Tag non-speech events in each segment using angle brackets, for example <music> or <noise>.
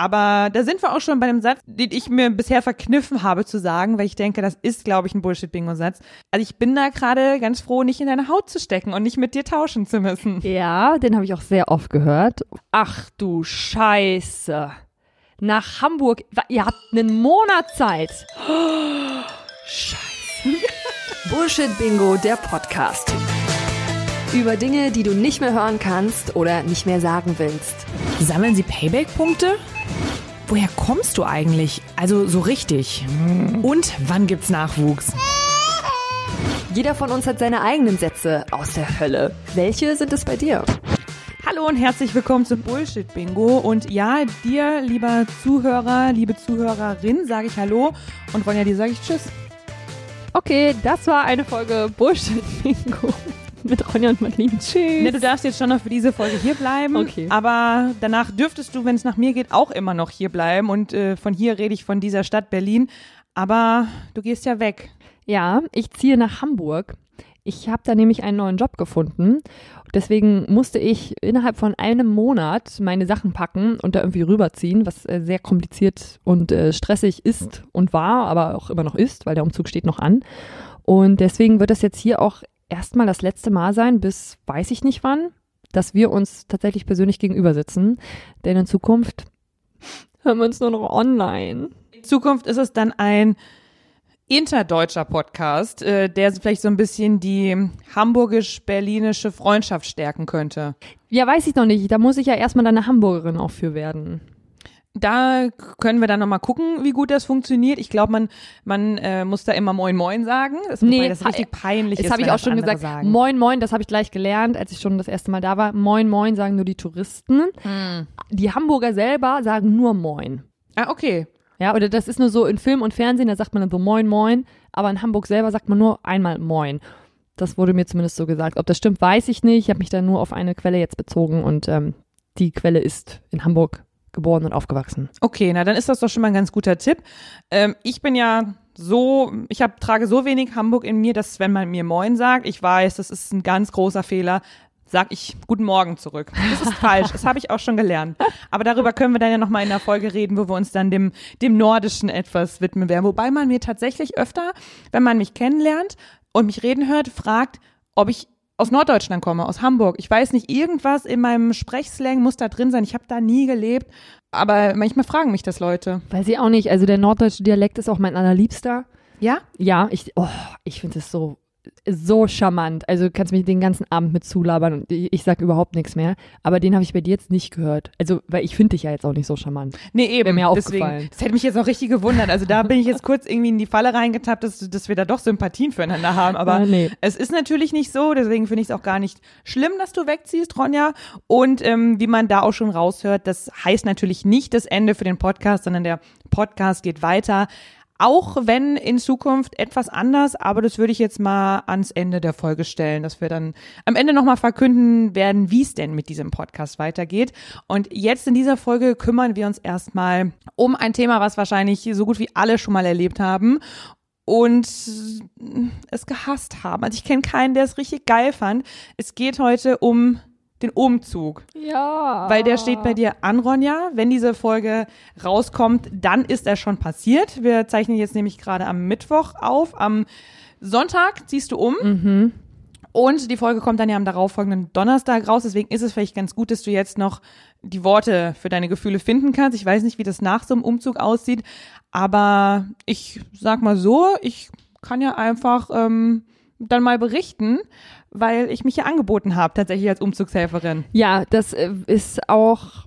Aber da sind wir auch schon bei dem Satz, den ich mir bisher verkniffen habe zu sagen, weil ich denke, das ist, glaube ich, ein Bullshit-Bingo-Satz. Also ich bin da gerade ganz froh, nicht in deine Haut zu stecken und nicht mit dir tauschen zu müssen. Ja, den habe ich auch sehr oft gehört. Ach du Scheiße. Nach Hamburg. Ihr habt einen Monat Zeit. <gasps> Scheiße. Bullshit Bingo, der Podcast. Über Dinge, die du nicht mehr hören kannst oder nicht mehr sagen willst. Sammeln Sie Payback-Punkte? Woher kommst du eigentlich? Also so richtig. Und wann gibt's Nachwuchs? Jeder von uns hat seine eigenen Sätze aus der Hölle. Welche sind es bei dir? Hallo und herzlich willkommen zum Bullshit Bingo. Und ja, dir, lieber Zuhörer, liebe Zuhörerin, sage ich Hallo. Und Ronja, dir sage ich Tschüss. Okay, das war eine Folge Bullshit Bingo <laughs> mit Ronja und Marlene. Tschüss. Ne, du darfst jetzt schon noch für diese Folge hier bleiben. Okay. Aber danach dürftest du, wenn es nach mir geht, auch immer noch hier bleiben. Und äh, von hier rede ich von dieser Stadt Berlin. Aber du gehst ja weg. Ja, ich ziehe nach Hamburg. Ich habe da nämlich einen neuen Job gefunden. Deswegen musste ich innerhalb von einem Monat meine Sachen packen und da irgendwie rüberziehen, was äh, sehr kompliziert und äh, stressig ist und war, aber auch immer noch ist, weil der Umzug steht noch an. Und deswegen wird das jetzt hier auch erstmal das letzte Mal sein, bis weiß ich nicht wann, dass wir uns tatsächlich persönlich gegenüber sitzen. Denn in Zukunft hören wir uns nur noch online. In Zukunft ist es dann ein interdeutscher Podcast, äh, der vielleicht so ein bisschen die hamburgisch-berlinische Freundschaft stärken könnte. Ja, weiß ich noch nicht. Da muss ich ja erstmal eine Hamburgerin auch für werden. Da können wir dann nochmal gucken, wie gut das funktioniert. Ich glaube, man, man äh, muss da immer Moin Moin sagen. Das, Nee, das richtig peinlich Das ist. habe ich auch schon gesagt. Sagen. Moin Moin, das habe ich gleich gelernt, als ich schon das erste Mal da war. Moin Moin sagen nur die Touristen. Hm. Die Hamburger selber sagen nur Moin. Ah, okay. Ja, oder das ist nur so in Film und Fernsehen, da sagt man dann so Moin Moin, aber in Hamburg selber sagt man nur einmal Moin. Das wurde mir zumindest so gesagt. Ob das stimmt, weiß ich nicht. Ich habe mich da nur auf eine Quelle jetzt bezogen und ähm, die Quelle ist in Hamburg geboren und aufgewachsen. Okay, na dann ist das doch schon mal ein ganz guter Tipp. Ähm, ich bin ja so, ich hab, trage so wenig Hamburg in mir, dass wenn man mir Moin sagt, ich weiß, das ist ein ganz großer Fehler, sag ich Guten Morgen zurück. Das ist falsch, das habe ich auch schon gelernt. Aber darüber können wir dann ja nochmal in der Folge reden, wo wir uns dann dem, dem Nordischen etwas widmen werden. Wobei man mir tatsächlich öfter, wenn man mich kennenlernt und mich reden hört, fragt, ob ich aus Norddeutschland komme, aus Hamburg. Ich weiß nicht, irgendwas in meinem Sprechslang muss da drin sein. Ich habe da nie gelebt. Aber manchmal fragen mich das Leute. Weiß ich auch nicht. Also der norddeutsche Dialekt ist auch mein allerliebster. Ja? Ja, ich, oh, ich finde es so, so charmant. Also du kannst mich den ganzen Abend mit zulabern und ich, sag überhaupt nichts mehr. Aber den habe ich bei dir jetzt nicht gehört. Also, weil ich finde dich ja jetzt auch nicht so charmant. Nee, eben. Wäre mir Deswegen, aufgefallen. das hätte mich jetzt auch richtig gewundert. Also da bin ich jetzt kurz irgendwie in die Falle reingetappt, dass, dass wir da doch Sympathien füreinander haben. Aber Ah, nee. es ist natürlich nicht so. Deswegen finde ich es auch gar nicht schlimm, dass du wegziehst, Ronja. Und ähm, wie man da auch schon raushört, das heißt natürlich nicht das Ende für den Podcast, sondern der Podcast geht weiter. Auch wenn in Zukunft etwas anders, aber das würde ich jetzt mal ans Ende der Folge stellen, dass wir dann am Ende nochmal verkünden werden, wie es denn mit diesem Podcast weitergeht. Und jetzt in dieser Folge kümmern wir uns erstmal um ein Thema, was wahrscheinlich so gut wie alle schon mal erlebt haben und es gehasst haben. Also ich kenne keinen, der es richtig geil fand. Es geht heute um den Umzug. Ja. Weil der steht bei dir an, Ronja. Wenn diese Folge rauskommt, dann ist er schon passiert. Wir zeichnen jetzt nämlich gerade am Mittwoch auf. Am Sonntag ziehst du um. Mhm. Und die Folge kommt dann ja am darauffolgenden Donnerstag raus. Deswegen ist es vielleicht ganz gut, dass du jetzt noch die Worte für deine Gefühle finden kannst. Ich weiß nicht, wie das nach so einem Umzug aussieht. Aber ich sag mal so, ich kann ja einfach ähm, dann mal berichten, weil ich mich ja angeboten habe, tatsächlich als Umzugshelferin. Ja, das äh, ist auch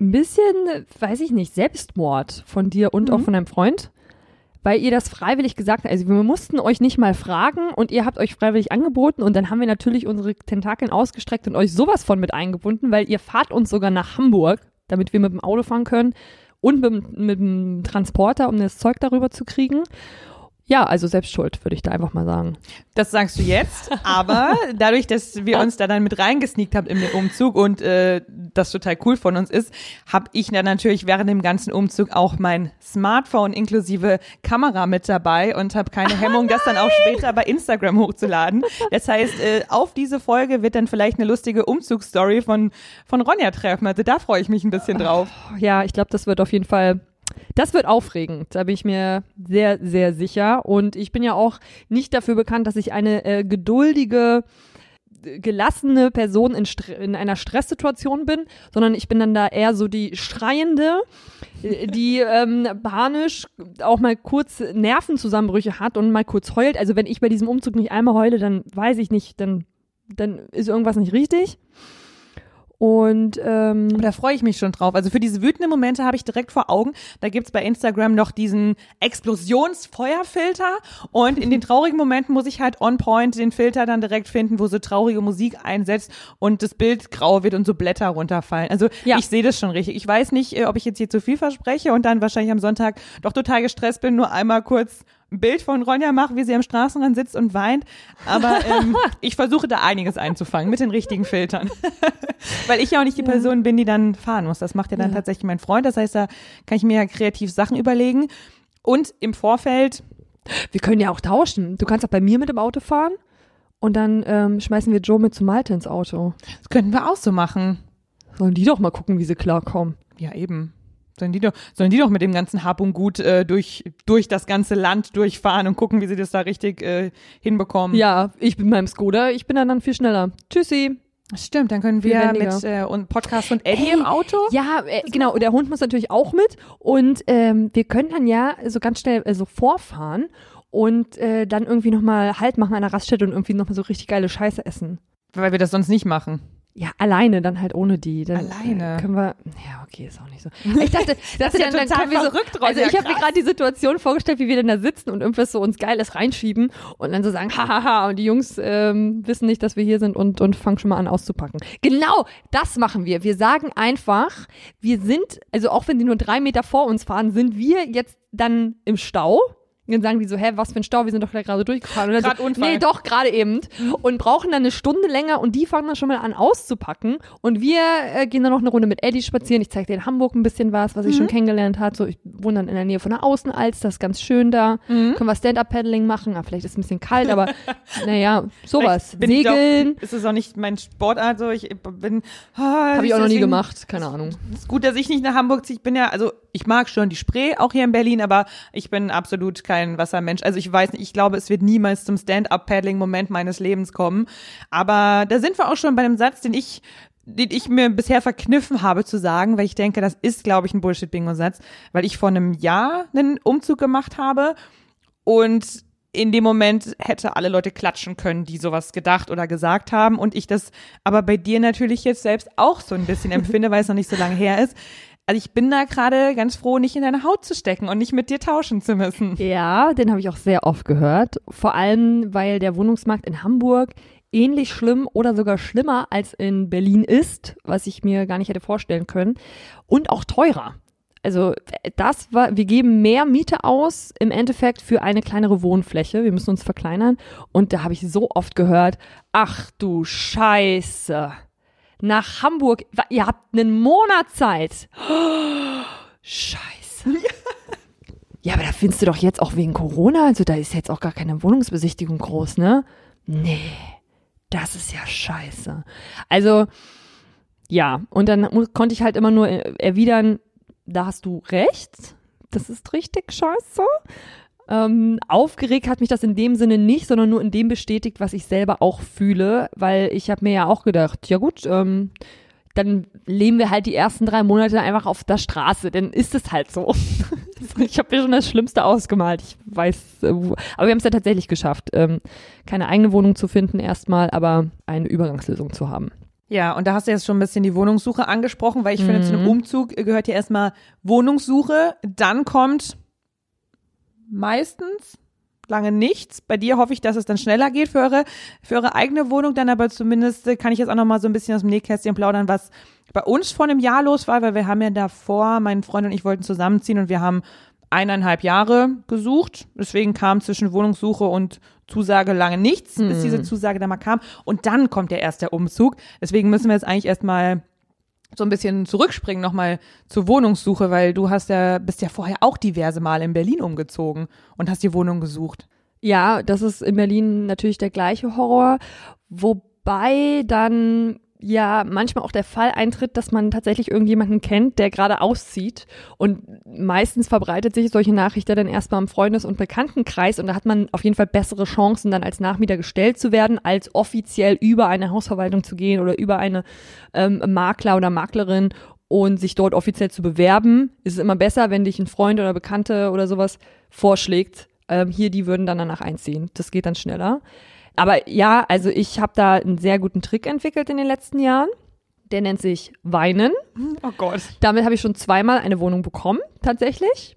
ein bisschen, weiß ich nicht, Selbstmord von dir und auch von deinem Freund. Weil ihr das freiwillig gesagt habt. Also wir mussten euch nicht mal fragen und ihr habt euch freiwillig angeboten und dann haben wir natürlich unsere Tentakeln ausgestreckt und euch sowas von mit eingebunden, weil ihr fahrt uns sogar nach Hamburg, damit wir mit dem Auto fahren können und mit, mit dem Transporter, um das Zeug darüber zu kriegen. Ja, also selbst schuld, würde ich da einfach mal sagen. Das sagst du jetzt, aber dadurch, dass wir uns da dann mit reingesneakt haben in den Umzug und äh, das total cool von uns ist, habe ich dann natürlich während dem ganzen Umzug auch mein Smartphone inklusive Kamera mit dabei und habe keine Hemmung, das dann auch später bei Instagram hochzuladen. Das heißt, äh, auf diese Folge wird dann vielleicht eine lustige Umzugsstory von von Ronja treffen. Also da freue ich mich ein bisschen drauf. Ja, ich glaube, das wird auf jeden Fall das wird aufregend, da bin ich mir sehr, sehr sicher. Und ich bin ja auch nicht dafür bekannt, dass ich eine äh, geduldige, gelassene Person in, in, einer Stresssituation bin, sondern ich bin dann da eher so die Schreiende, äh, die ähm, panisch auch mal kurz Nervenzusammenbrüche hat und mal kurz heult. Also wenn ich bei diesem Umzug nicht einmal heule, dann weiß ich nicht, dann, dann ist irgendwas nicht richtig. Und ähm, da freue ich mich schon drauf. Also für diese wütenden Momente habe ich direkt vor Augen. Da gibt's bei Instagram noch diesen Explosionsfeuerfilter. Und in den <laughs> traurigen Momenten muss ich halt on point den Filter dann direkt finden, wo so traurige Musik einsetzt und das Bild grau wird und so Blätter runterfallen. Also ja. ich sehe das schon richtig. Ich weiß nicht, äh, ob ich jetzt hier zu viel verspreche und dann wahrscheinlich am Sonntag doch total gestresst bin, nur einmal kurz Bild von Ronja mache, wie sie am Straßenrand sitzt und weint. Aber ähm, <laughs> ich versuche da einiges einzufangen mit den richtigen Filtern. <laughs> Weil ich ja auch nicht die Person bin, die dann fahren muss. Das macht ja dann ja. tatsächlich mein Freund. Das heißt, da kann ich mir ja kreativ Sachen überlegen. Und im Vorfeld. Wir können ja auch tauschen. Du kannst auch bei mir mit dem Auto fahren und dann ähm, schmeißen wir Joe mit zu Malte ins Auto. Das könnten wir auch so machen. Sollen die doch mal gucken, wie sie klarkommen. Ja, eben. Sollen die doch, sollen die doch mit dem ganzen Hab und Gut äh, durch, durch das ganze Land durchfahren und gucken, wie sie das da richtig äh, hinbekommen. Ja, ich bin beim Skoda, ich bin dann, dann viel schneller. Tschüssi. Stimmt, dann können wir mit äh, und Podcast und Eddie Ey, im Auto. Ja, äh, genau. Der Hund muss natürlich auch mit und ähm, wir können dann ja so ganz schnell äh, so vorfahren und äh, dann irgendwie nochmal Halt machen an der Raststätte und irgendwie nochmal so richtig geile Scheiße essen. Weil wir das sonst nicht machen. Ja, alleine, dann halt ohne die. Dann alleine. Können wir. Ja, okay, ist auch nicht so. Ich dachte, <laughs> das ist ja dann, dann verrückt, so, Also ich habe mir gerade die Situation vorgestellt, wie wir denn da sitzen und irgendwas so uns Geiles reinschieben und dann so sagen, hahaha, und die Jungs ähm, wissen nicht, dass wir hier sind und, und fangen schon mal an auszupacken. Genau, das machen wir. Wir sagen einfach, wir sind, also auch wenn die nur drei Meter vor uns fahren, sind wir jetzt dann im Stau dann sagen die so, hä, was für ein Stau, wir sind doch gerade durchgefahren. Gerade so, Unfall. Nee, doch, gerade eben. Und brauchen dann eine Stunde länger und die fangen dann schon mal an auszupacken. Und wir äh, gehen dann noch eine Runde mit Eddie spazieren. Ich zeige dir in Hamburg ein bisschen was, was ich mhm. schon kennengelernt habe. So, ich wohne dann in der Nähe von der Außenalster, das ist ganz schön da. Mhm. Können wir Stand-Up-Paddling machen. Ah, vielleicht ist es ein bisschen kalt, aber <laughs> naja, sowas. Segeln. Doch, ist es auch nicht mein Sportart so. Ich bin. Oh, Habe ich auch noch nie gemacht, keine Ahnung. Ist gut, dass ich nicht nach Hamburg ziehe. Ich bin ja, also ich mag schon die Spree, auch hier in Berlin, aber ich bin absolut kein Wassermensch. Also ich weiß nicht, ich glaube, es wird niemals zum Stand-up-Paddling-Moment meines Lebens kommen. Aber da sind wir auch schon bei einem Satz, den ich den ich mir bisher verkniffen habe zu sagen, weil ich denke, das ist, glaube ich, ein Bullshit-Bingo-Satz, weil ich vor einem Jahr einen Umzug gemacht habe und in dem Moment hätte alle Leute klatschen können, die sowas gedacht oder gesagt haben und ich das aber bei dir natürlich jetzt selbst auch so ein bisschen empfinde, weil es noch nicht so lange her ist. Also ich bin da gerade ganz froh, nicht in deine Haut zu stecken und nicht mit dir tauschen zu müssen. Ja, den habe ich auch sehr oft gehört. Vor allem, weil der Wohnungsmarkt in Hamburg ähnlich schlimm oder sogar schlimmer als in Berlin ist, was ich mir gar nicht hätte vorstellen können. Und auch teurer. Also das war, wir geben mehr Miete aus im Endeffekt für eine kleinere Wohnfläche. Wir müssen uns verkleinern. Und da habe ich so oft gehört, ach du Scheiße nach Hamburg. Ihr habt einen Monat Zeit. Oh, scheiße. Ja, aber da findest du doch jetzt auch wegen Corona, also da ist jetzt auch gar keine Wohnungsbesichtigung groß, ne? Nee, das ist ja scheiße. Also, ja, und dann konnte ich halt immer nur erwidern, da hast du recht, das ist richtig scheiße. Ähm, aufgeregt hat mich das in dem Sinne nicht, sondern nur in dem bestätigt, was ich selber auch fühle, weil ich habe mir ja auch gedacht, ja gut, ähm, dann leben wir halt die ersten drei Monate einfach auf der Straße, dann ist es halt so. <laughs> ich habe mir schon das Schlimmste ausgemalt. Ich weiß, äh, aber wir haben es ja tatsächlich geschafft, ähm, keine eigene Wohnung zu finden erstmal, aber eine Übergangslösung zu haben. Ja, und da hast du jetzt schon ein bisschen die Wohnungssuche angesprochen, weil ich mhm. finde, zu einem mhm. Umzug gehört ja erstmal Wohnungssuche, dann kommt meistens lange nichts. Bei dir hoffe ich, dass es dann schneller geht für eure, für eure eigene Wohnung, dann aber zumindest kann ich jetzt auch noch mal so ein bisschen aus dem Nähkästchen plaudern, was bei uns vor einem Jahr los war, weil wir haben ja davor, mein Freund und ich wollten zusammenziehen und wir haben eineinhalb Jahre gesucht. Deswegen kam zwischen Wohnungssuche und Zusage lange nichts, bis Hm. diese Zusage dann mal kam. Und dann kommt ja erst der Umzug. Deswegen müssen wir jetzt eigentlich erstmal so ein bisschen zurückspringen nochmal zur Wohnungssuche, weil du hast ja, bist ja vorher auch diverse Male in Berlin umgezogen und hast die Wohnung gesucht. Ja, das ist in Berlin natürlich der gleiche Horror, wobei dann ja manchmal auch der Fall eintritt, dass man tatsächlich irgendjemanden kennt, der gerade auszieht und meistens verbreitet sich solche Nachrichten dann erstmal im Freundes- und Bekanntenkreis und da hat man auf jeden Fall bessere Chancen, dann als Nachmieter gestellt zu werden, als offiziell über eine Hausverwaltung zu gehen oder über eine ähm, Makler oder Maklerin und sich dort offiziell zu bewerben. Ist es immer besser, wenn dich ein Freund oder Bekannte oder sowas vorschlägt, ähm, hier, die würden dann danach einziehen. Das geht dann schneller. Aber ja, also ich habe da einen sehr guten Trick entwickelt in den letzten Jahren. Der nennt sich Weinen. Oh Gott. Damit habe ich schon zweimal eine Wohnung bekommen, tatsächlich.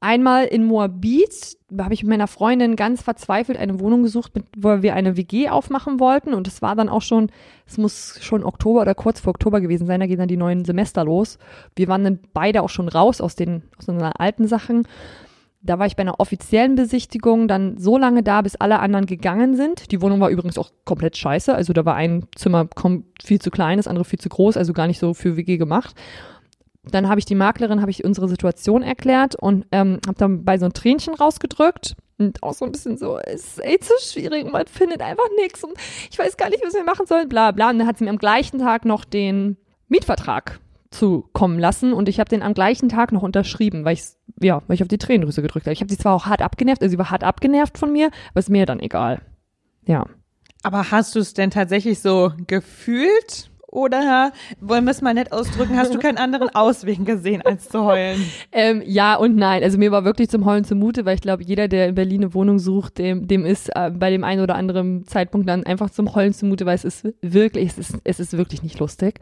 Einmal in Moabit habe ich mit meiner Freundin ganz verzweifelt eine Wohnung gesucht, mit, wo wir eine WG aufmachen wollten. Und es war dann auch schon, es muss schon Oktober oder kurz vor Oktober gewesen sein, da gehen dann die neuen Semester los. Wir waren dann beide auch schon raus aus den aus unseren alten Sachen. Da war ich bei einer offiziellen Besichtigung dann so lange da, bis alle anderen gegangen sind. Die Wohnung war übrigens auch komplett scheiße. Also da war ein Zimmer viel zu klein, das andere viel zu groß, also gar nicht so für WG gemacht. Dann habe ich die Maklerin, habe ich unsere Situation erklärt und ähm, habe dann bei so ein Tränchen rausgedrückt. Und auch so ein bisschen so, es ist echt so schwierig, man findet einfach nichts und ich weiß gar nicht, was wir machen sollen, bla bla. Und dann hat sie mir am gleichen Tag noch den Mietvertrag zukommen lassen und ich habe den am gleichen Tag noch unterschrieben, weil ich ja, weil ich auf die Tränendrüse gedrückt habe. Ich habe sie zwar auch hart abgenervt, also sie war hart abgenervt von mir, aber ist mir dann egal. Ja. Aber hast du es denn tatsächlich so gefühlt? Oder wollen wir es mal nett ausdrücken, hast du keinen anderen <laughs> Ausweg gesehen, als zu heulen? Ähm, ja und nein. Also mir war wirklich zum Heulen zumute, weil ich glaube, jeder, der in Berlin eine Wohnung sucht, dem, dem ist äh, bei dem einen oder anderen Zeitpunkt dann einfach zum Heulen zumute, weil es ist wirklich, es ist, es ist wirklich nicht lustig.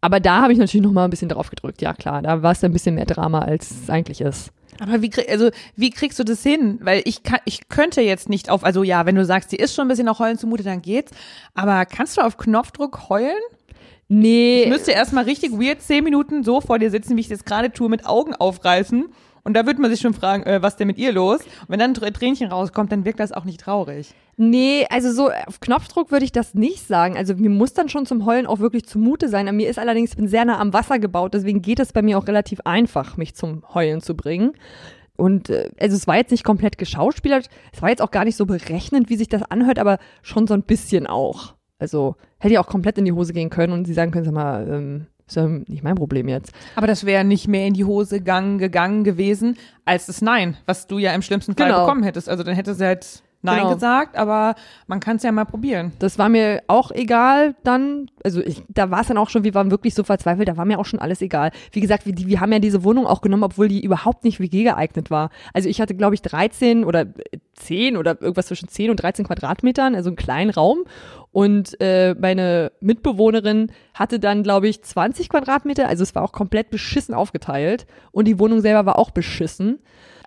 Aber da habe ich natürlich noch mal ein bisschen drauf gedrückt. Ja klar, da war es ein bisschen mehr Drama, als es eigentlich ist. Aber wie, krieg, also, wie kriegst du das hin? Weil ich kann, ich könnte jetzt nicht auf, also ja, wenn du sagst, die ist schon ein bisschen nach Heulen zumute, dann geht's. Aber kannst du auf Knopfdruck heulen? Nee, Ich müsste erstmal richtig weird zehn Minuten so vor dir sitzen, wie ich das gerade tue, mit Augen aufreißen. Und da würde man sich schon fragen, äh, was denn mit ihr los? Und wenn dann ein Tränchen rauskommt, dann wirkt das auch nicht traurig. Nee, also so auf Knopfdruck würde ich das nicht sagen. Also mir muss dann schon zum Heulen auch wirklich zumute sein. Mir ist allerdings, ich bin sehr nah am Wasser gebaut, deswegen geht es bei mir auch relativ einfach, mich zum Heulen zu bringen. Und äh, also es war jetzt nicht komplett geschauspielert, es war jetzt auch gar nicht so berechnend, wie sich das anhört, aber schon so ein bisschen auch. Also hätte ja auch komplett in die Hose gehen können und sie sagen können, sag mal, ähm, ist ja nicht mein Problem jetzt. Aber das wäre nicht mehr in die Hose gegangen, gegangen gewesen, als das Nein, was du ja im schlimmsten Fall Genau. bekommen hättest. Also dann hätte sie halt Nein Genau. gesagt, aber man kann es ja mal probieren. Das war mir auch egal dann. Also ich, da war es dann auch schon, wir waren wirklich so verzweifelt, da war mir auch schon alles egal. Wie gesagt, wir, wir haben ja diese Wohnung auch genommen, obwohl die überhaupt nicht WG geeignet war. Also ich hatte, glaube ich, 13 oder 10 oder irgendwas zwischen 10 und 13 Quadratmetern, also einen kleinen Raum. Und äh, meine Mitbewohnerin hatte dann, glaube ich, 20 Quadratmeter. Also es war auch komplett beschissen aufgeteilt. Und die Wohnung selber war auch beschissen.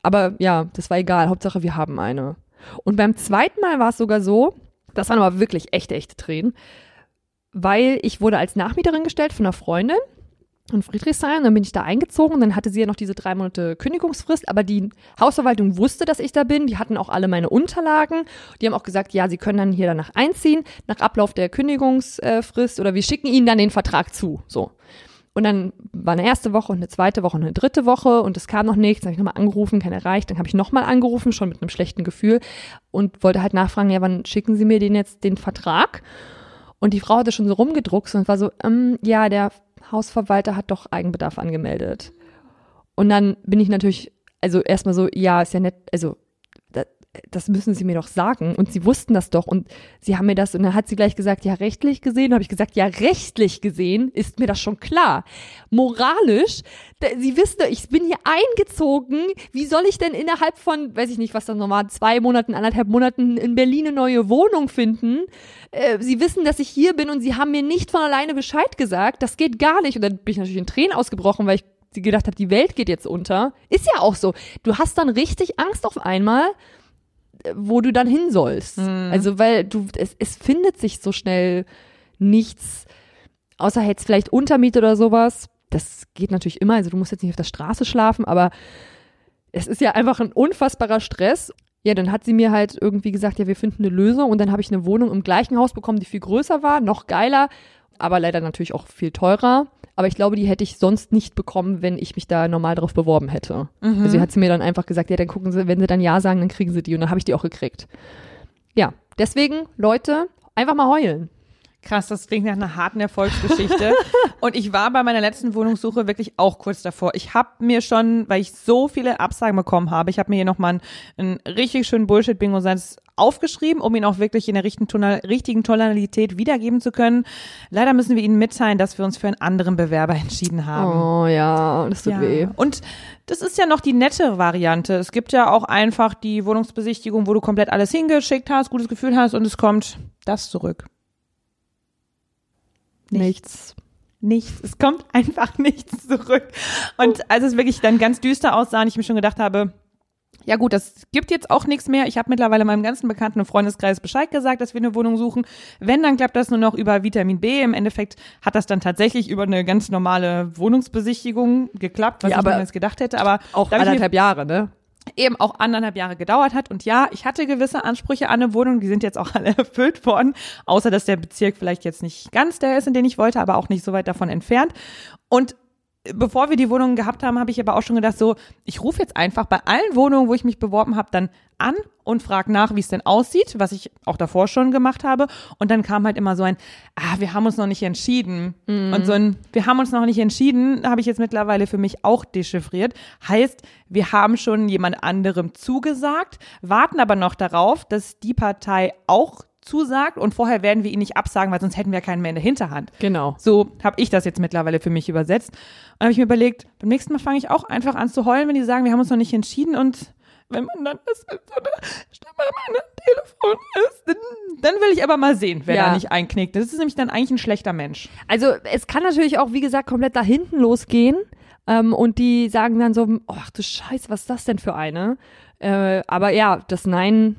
Aber ja, das war egal. Hauptsache, wir haben eine. Und beim zweiten Mal war es sogar so, das waren aber wirklich echte, echte Tränen, weil ich wurde als Nachmieterin gestellt von einer Freundin in Friedrichshain, und dann bin ich da eingezogen, dann hatte sie ja noch diese drei Monate Kündigungsfrist, aber die Hausverwaltung wusste, dass ich da bin, die hatten auch alle meine Unterlagen, die haben auch gesagt, ja, sie können dann hier danach einziehen, nach Ablauf der Kündigungsfrist oder wir schicken ihnen dann den Vertrag zu, so. Und dann war eine erste Woche und eine zweite Woche und eine dritte Woche und es kam noch nichts. Dann habe ich nochmal angerufen, kein erreicht. Dann habe ich nochmal angerufen, schon mit einem schlechten Gefühl und wollte halt nachfragen, ja, wann schicken Sie mir den jetzt den Vertrag? Und die Frau hatte schon so rumgedruckt und war so, ähm, ja, der Hausverwalter hat doch Eigenbedarf angemeldet. Und dann bin ich natürlich, also erstmal so, ja, ist ja nett, also das müssen Sie mir doch sagen. Und sie wussten das doch. Und sie haben mir das, und dann hat sie gleich gesagt, ja, rechtlich gesehen, habe ich gesagt, ja, rechtlich gesehen ist mir das schon klar. Moralisch, Sie wissen doch, ich bin hier eingezogen. Wie soll ich denn innerhalb von, weiß ich nicht, was das nochmal, zwei Monaten, anderthalb Monaten in Berlin eine neue Wohnung finden? Äh, sie wissen, dass ich hier bin und sie haben mir nicht von alleine Bescheid gesagt. Das geht gar nicht. Und dann bin ich natürlich in Tränen ausgebrochen, weil ich gedacht habe, die Welt geht jetzt unter. Ist ja auch so. Du hast dann richtig Angst auf einmal, wo du dann hin sollst. Also, weil du, es, es findet sich so schnell nichts, außer jetzt vielleicht Untermiete oder sowas. Das geht natürlich immer. Also, du musst jetzt nicht auf der Straße schlafen, aber es ist ja einfach ein unfassbarer Stress. Ja, dann hat sie mir halt irgendwie gesagt, ja, wir finden eine Lösung und dann habe ich eine Wohnung im gleichen Haus bekommen, die viel größer war, noch geiler, aber leider natürlich auch viel teurer. Aber ich glaube, die hätte ich sonst nicht bekommen, wenn ich mich da normal drauf beworben hätte. Mhm. Also hat sie mir dann einfach gesagt, ja, dann gucken Sie, wenn Sie dann Ja sagen, dann kriegen Sie die und dann habe ich die auch gekriegt. Ja, deswegen, Leute, einfach mal heulen. Krass, das klingt nach einer harten Erfolgsgeschichte. <laughs> und ich war bei meiner letzten Wohnungssuche wirklich auch kurz davor. Ich habe mir schon, weil ich so viele Absagen bekommen habe, ich habe mir hier nochmal einen, einen richtig schönen Bullshit-Bingo-Satz aufgeschrieben, um ihn auch wirklich in der richtigen, Tonal richtigen Tonalität wiedergeben zu können. Leider müssen wir Ihnen mitteilen, dass wir uns für einen anderen Bewerber entschieden haben. Oh ja, das tut Ja. weh. Und das ist ja noch die nette Variante. Es gibt ja auch einfach die Wohnungsbesichtigung, wo du komplett alles hingeschickt hast, gutes Gefühl hast und es kommt das zurück. Nichts. Nichts. Es kommt <laughs> einfach nichts zurück. Und als es wirklich dann ganz düster aussah und ich mir schon gedacht habe, ja gut, das gibt jetzt auch nichts mehr. Ich habe mittlerweile meinem ganzen Bekannten- und Freundeskreis Bescheid gesagt, dass wir eine Wohnung suchen. Wenn, dann klappt das nur noch über Vitamin B. Im Endeffekt hat das dann tatsächlich über eine ganz normale Wohnungsbesichtigung geklappt, was Ja, ich aber mir jetzt gedacht hätte. Aber Auch anderthalb Jahre, ne? eben auch anderthalb Jahre gedauert hat. Und ja, ich hatte gewisse Ansprüche an eine Wohnung, die sind jetzt auch <laughs> alle erfüllt worden, außer dass der Bezirk vielleicht jetzt nicht ganz der ist, in den ich wollte, aber auch nicht so weit davon entfernt. Und bevor wir die Wohnungen gehabt haben, habe ich aber auch schon gedacht, so, ich rufe jetzt einfach bei allen Wohnungen, wo ich mich beworben habe, dann an und frage nach, wie es denn aussieht, was ich auch davor schon gemacht habe. Und dann kam halt immer so ein, ah, wir haben uns noch nicht entschieden. Und so ein, wir haben uns noch nicht entschieden, habe ich jetzt mittlerweile für mich auch dechiffriert. Heißt, wir haben schon jemand anderem zugesagt, warten aber noch darauf, dass die Partei auch zusagt und vorher werden wir ihn nicht absagen, weil sonst hätten wir keinen mehr in der Hinterhand. Genau. So habe ich das jetzt mittlerweile für mich übersetzt. Und habe ich mir überlegt, beim nächsten Mal fange ich auch einfach an zu heulen, wenn die sagen, wir haben uns noch nicht entschieden und wenn man dann das mit so einer Stimme an meinem Telefon ist, dann, dann will ich aber mal sehen, wer Ja. da nicht einknickt. Das ist nämlich dann eigentlich ein schlechter Mensch. Also es kann natürlich auch, wie gesagt, komplett da hinten losgehen. Ähm, und die sagen dann so, ach du Scheiße, was ist das denn für eine? Äh, aber ja, das Nein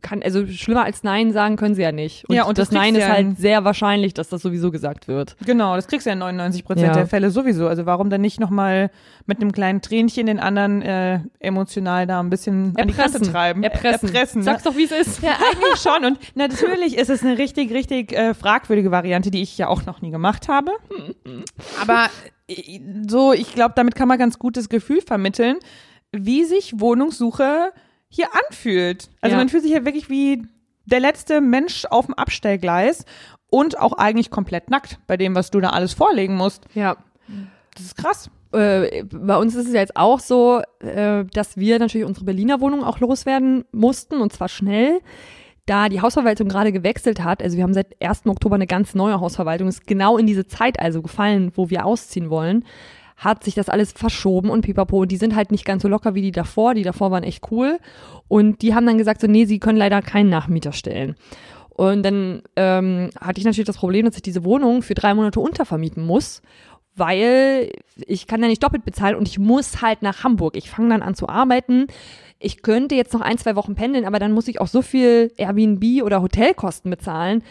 kann, also schlimmer als Nein sagen können sie ja nicht. Und, Ja, und das das Nein ist ja halt sehr wahrscheinlich, dass das sowieso gesagt wird. Genau, das kriegst du ja in 99 Prozent Ja. der Fälle sowieso. Also warum dann nicht nochmal mit einem kleinen Tränchen den anderen äh, emotional da ein bisschen an die Kante treiben? Erpressen. Erpressen. ne? Sag's doch, wie es ist. Ja, eigentlich <laughs> schon. Und natürlich ist es eine richtig, richtig äh, fragwürdige Variante, die ich ja auch noch nie gemacht habe. Aber äh, so, ich glaube, damit kann man ganz gut das Gefühl vermitteln, wie sich Wohnungssuche hier anfühlt. Also Ja. man fühlt sich ja wirklich wie der letzte Mensch auf dem Abstellgleis und auch eigentlich komplett nackt bei dem, was du da alles vorlegen musst. Ja. Das ist krass. Äh, bei uns ist es ja jetzt auch so, äh, dass wir natürlich unsere Berliner Wohnung auch loswerden mussten und zwar schnell. Da die Hausverwaltung gerade gewechselt hat, also wir haben seit 1. Oktober eine ganz neue Hausverwaltung, ist genau in diese Zeit also gefallen, wo wir ausziehen wollen, hat sich das alles verschoben und pipapo. Die sind halt nicht ganz so locker wie die davor. Die davor waren echt cool. Und die haben dann gesagt so, nee, sie können leider keinen Nachmieter stellen. Und dann ähm, hatte ich natürlich das Problem, dass ich diese Wohnung für drei Monate untervermieten muss, weil ich kann ja nicht doppelt bezahlen und ich muss halt nach Hamburg. Ich fange dann an zu arbeiten. Ich könnte jetzt noch ein, zwei Wochen pendeln, aber dann muss ich auch so viel Airbnb oder Hotelkosten bezahlen,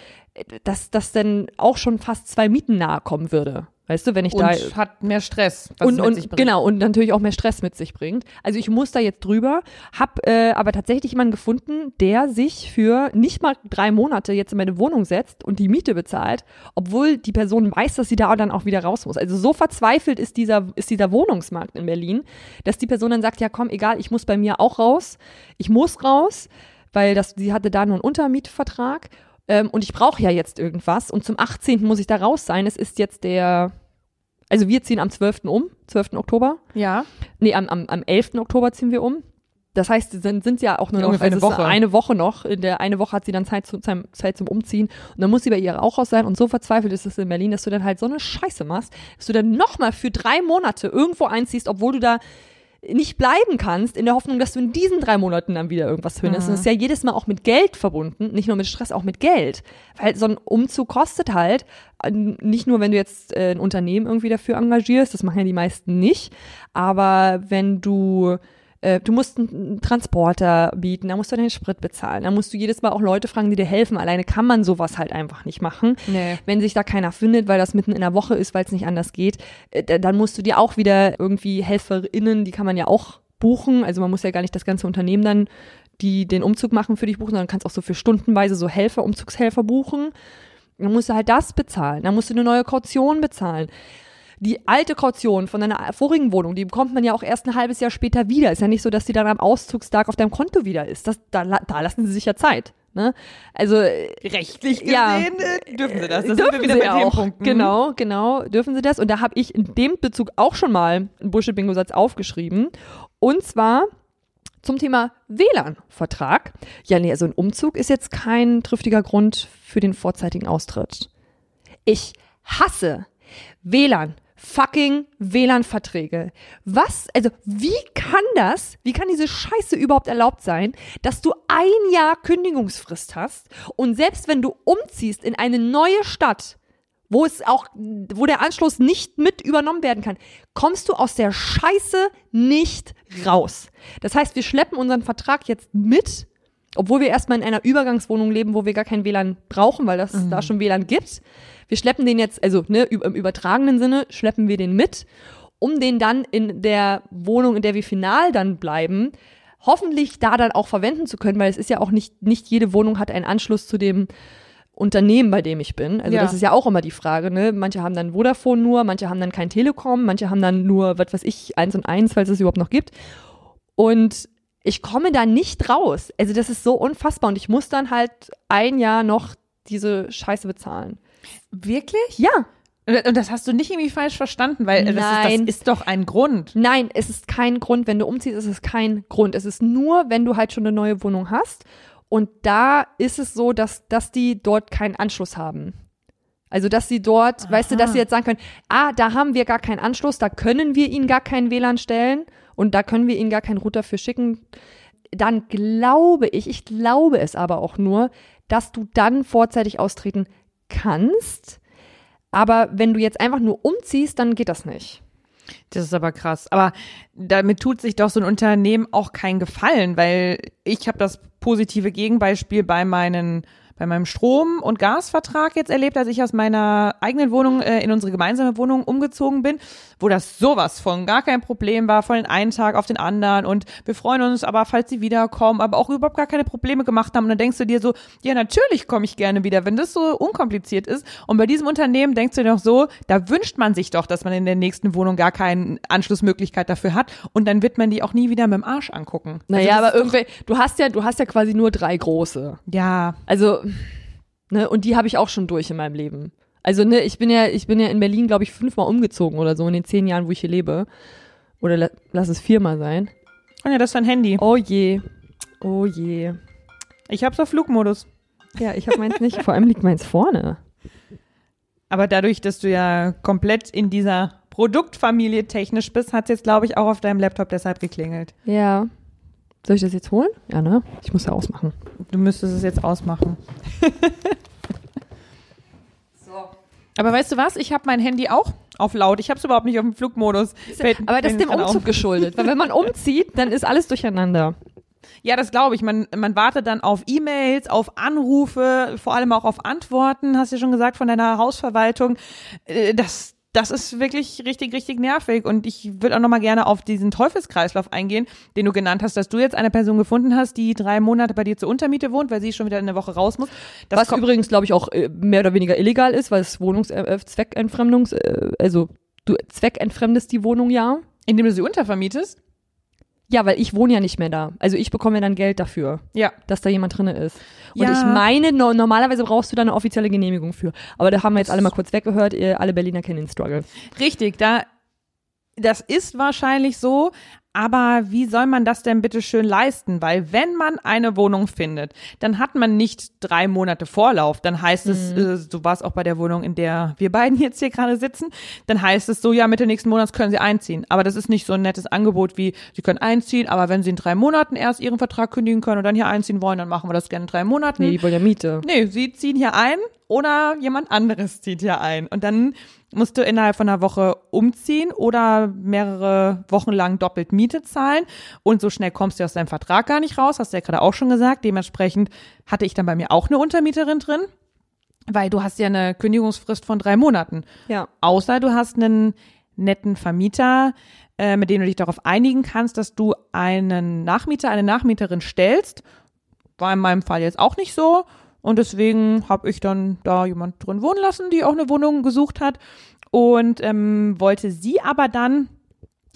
dass das dann auch schon fast zwei Mieten nahe kommen würde. Weißt du, wenn ich Und da hat mehr Stress. Was und, und sich bringt. genau und natürlich auch mehr Stress mit sich bringt. Also ich muss da jetzt drüber, hab äh, aber tatsächlich jemanden gefunden, der sich für nicht mal drei Monate jetzt in meine Wohnung setzt und die Miete bezahlt, obwohl die Person weiß, dass sie da dann auch wieder raus muss. Also so verzweifelt ist dieser ist dieser Wohnungsmarkt in Berlin, dass die Person dann sagt, ja komm, egal, ich muss bei mir auch raus, ich muss raus, weil das sie hatte da nur einen Untermietvertrag ähm, und ich brauche ja jetzt irgendwas und zum 18. muss ich da raus sein. Es ist jetzt der, also wir ziehen am 12. um, 12. Oktober. Ja. Nee, am, am, am 11. Oktober ziehen wir um. Das heißt, es sind, sind ja auch nur noch eine also ist Woche. eine Woche noch. In der eine Woche hat sie dann Zeit, zu, Zeit zum Umziehen. Und dann muss sie bei ihr auch raus sein. Und so verzweifelt ist es in Berlin, dass du dann halt so eine Scheiße machst, dass du dann nochmal für drei Monate irgendwo einziehst, obwohl du da nicht bleiben kannst, in der Hoffnung, dass du in diesen drei Monaten dann wieder irgendwas findest. Und das ist ja jedes Mal auch mit Geld verbunden, nicht nur mit Stress, auch mit Geld. Weil so ein Umzug kostet halt, äh, nicht nur, wenn du jetzt äh, ein Unternehmen irgendwie dafür engagierst, das machen ja die meisten nicht, aber wenn du äh, Du musst einen Transporter bieten, da musst du den Sprit bezahlen, da musst du jedes Mal auch Leute fragen, die dir helfen. Alleine kann man sowas halt einfach nicht machen. Nee. Wenn sich da keiner findet, weil das mitten in der Woche ist, weil es nicht anders geht, äh, da- dann musst du dir auch wieder irgendwie HelferInnen, die kann man ja auch buchen. Also man muss ja gar nicht das ganze Unternehmen dann die den Umzug machen für dich buchen, sondern kannst auch so für stundenweise so Helfer, Umzugshelfer buchen. Dann musst du halt das bezahlen. Dann musst du eine neue Kaution bezahlen. Die alte Kaution von deiner vorigen Wohnung, die bekommt man ja auch erst ein halbes Jahr später wieder. Ist ja nicht so, dass die dann am Auszugstag auf deinem Konto wieder ist. Das, da, da lassen sie sich ja Zeit. Ne? Also rechtlich gesehen Ja. äh, dürfen sie das. Das dürfen sind wir wieder sie bei auch. Themenpunkten. Genau, genau, dürfen sie das. Und da habe ich in dem Bezug auch schon mal einen Bullshit-Bingo-Satz aufgeschrieben. Und zwar zum Thema WLAN-Vertrag. Ja, nee, also ein Umzug ist jetzt kein triftiger Grund für den vorzeitigen Austritt. Ich hasse WLAN. Fucking WLAN-Verträge. Was, also wie kann das, wie kann diese Scheiße überhaupt erlaubt sein, dass du ein Jahr Kündigungsfrist hast und selbst wenn du umziehst in eine neue Stadt, wo es auch, wo der Anschluss nicht mit übernommen werden kann, kommst du aus der Scheiße nicht raus. Das heißt, wir schleppen unseren Vertrag jetzt mit, obwohl wir erstmal in einer Übergangswohnung leben, wo wir gar kein WLAN brauchen, weil das da schon WLAN gibt. Wir schleppen den jetzt, also ne, im übertragenen Sinne schleppen wir den mit, um den dann in der Wohnung, in der wir final dann bleiben, hoffentlich da dann auch verwenden zu können, weil es ist ja auch nicht, nicht jede Wohnung hat einen Anschluss zu dem Unternehmen, bei dem ich bin. Also Ja. das ist ja auch immer die Frage, ne? Manche haben dann Vodafone nur, manche haben dann kein Telekom, manche haben dann nur, was weiß ich, eins und eins, falls es überhaupt noch gibt. Und ich komme da nicht raus. Also das ist so unfassbar. Und ich muss dann halt ein Jahr noch diese Scheiße bezahlen. Wirklich? Ja. Und das hast du nicht irgendwie falsch verstanden, weil das ist, das ist doch ein Grund. Nein, es ist kein Grund, wenn du umziehst, ist es kein Grund. Es ist nur, wenn du halt schon eine neue Wohnung hast. Und da ist es so, dass, dass die dort keinen Anschluss haben. Also, dass sie dort, weißt du, dass sie jetzt sagen können, ah, da haben wir gar keinen Anschluss, da können wir ihnen gar keinen WLAN stellen und da können wir ihnen gar keinen Router für schicken. Dann glaube ich, ich glaube es aber auch nur, dass du dann vorzeitig austreten kannst. Aber wenn du jetzt einfach nur umziehst, dann geht das nicht. Das ist aber krass. Aber damit tut sich doch so ein Unternehmen auch keinen Gefallen, weil ich habe das positive Gegenbeispiel bei meinen bei meinem Strom- und Gasvertrag jetzt erlebt, als ich aus meiner eigenen Wohnung äh, in unsere gemeinsame Wohnung umgezogen bin, wo das sowas von gar kein Problem war, von den einen Tag auf den anderen und wir freuen uns aber, falls sie wiederkommen, aber auch überhaupt gar keine Probleme gemacht haben. Und dann denkst du dir so, ja, natürlich komme ich gerne wieder, wenn das so unkompliziert ist. Und bei diesem Unternehmen denkst du dir doch so, da wünscht man sich doch, dass man in der nächsten Wohnung gar keine Anschlussmöglichkeit dafür hat und dann wird man die auch nie wieder mit dem Arsch angucken. Naja, Also aber irgendwie, du hast ja, du hast ja quasi nur drei große. Ja, Also, ne, und die habe ich auch schon durch in meinem Leben. Also, ne, ich bin ja, ich bin ja in Berlin, glaube ich, fünfmal umgezogen oder so in den zehn Jahren, wo ich hier lebe. Oder la lass es viermal sein. und ja, das ist dein Handy. Oh je. Oh je. Ich hab's auf Flugmodus. Ja, ich habe meins nicht. Vor allem liegt meins vorne. Aber dadurch, dass du ja komplett in dieser Produktfamilie technisch bist, hat's jetzt, glaube ich, auch auf deinem Laptop deshalb geklingelt. Ja. Soll ich das jetzt holen? Ja, ne? Ich muss ja ausmachen. Du müsstest es jetzt ausmachen. <laughs> Aber weißt du was? Ich habe mein Handy auch auf laut. Ich habe es überhaupt nicht auf dem Flugmodus. Fällt- Aber das ist dem gerade auf. Umzug geschuldet. Weil wenn man <laughs> umzieht, dann ist alles durcheinander. Ja, das glaube ich. Man, man wartet dann auf E-Mails, auf Anrufe, vor allem auch auf Antworten, hast du ja schon gesagt, von deiner Hausverwaltung. Äh, Das, das ist wirklich richtig, richtig nervig. Und ich würde auch nochmal gerne auf diesen Teufelskreislauf eingehen, den du genannt hast, dass du jetzt eine Person gefunden hast, die drei Monate bei dir zur Untermiete wohnt, weil sie schon wieder in der Woche raus muss. Das Was kommt- übrigens, glaube ich, auch äh, mehr oder weniger illegal ist, weil es Wohnungszweckentfremdungs, äh, also du zweckentfremdest die Wohnung ja. indem du sie untervermietest. Ja, weil ich wohne ja nicht mehr da. Also ich bekomme ja dann Geld dafür, Ja. dass da jemand drinne ist. Und Ja. ich meine, no, normalerweise brauchst du da eine offizielle Genehmigung für. Aber da haben wir jetzt alle mal kurz weggehört. Ihr, alle Berliner kennen den Struggle. Richtig, da das ist wahrscheinlich so, aber wie soll man das denn bitte schön leisten? Weil wenn man eine Wohnung findet, dann hat man nicht drei Monate Vorlauf. Dann heißt es, äh, du warst auch bei der Wohnung, in der wir beiden jetzt hier gerade sitzen, dann heißt es so, ja, Mitte nächsten Monats können sie einziehen. Aber das ist nicht so ein nettes Angebot wie, sie können einziehen, aber wenn sie in drei Monaten erst ihren Vertrag kündigen können und dann hier einziehen wollen, dann machen wir das gerne in drei Monaten. Nee, die wollen ja Miete. Nee, sie ziehen hier ein oder jemand anderes zieht hier ein. Und dann musst du innerhalb von einer Woche umziehen oder mehrere Wochen lang doppelt Miete zahlen. Und so schnell kommst du aus deinem Vertrag gar nicht raus, hast du ja gerade auch schon gesagt. Dementsprechend hatte ich dann bei mir auch eine Untermieterin drin, weil du hast ja eine Kündigungsfrist von drei Monaten. Ja. Außer du hast einen netten Vermieter, äh, mit denen du dich darauf einigen kannst, dass du einen Nachmieter, eine Nachmieterin stellst. War in meinem Fall jetzt auch nicht so. Und deswegen habe ich dann da jemand drin wohnen lassen, die auch eine Wohnung gesucht hat. Und ähm, wollte sie aber dann,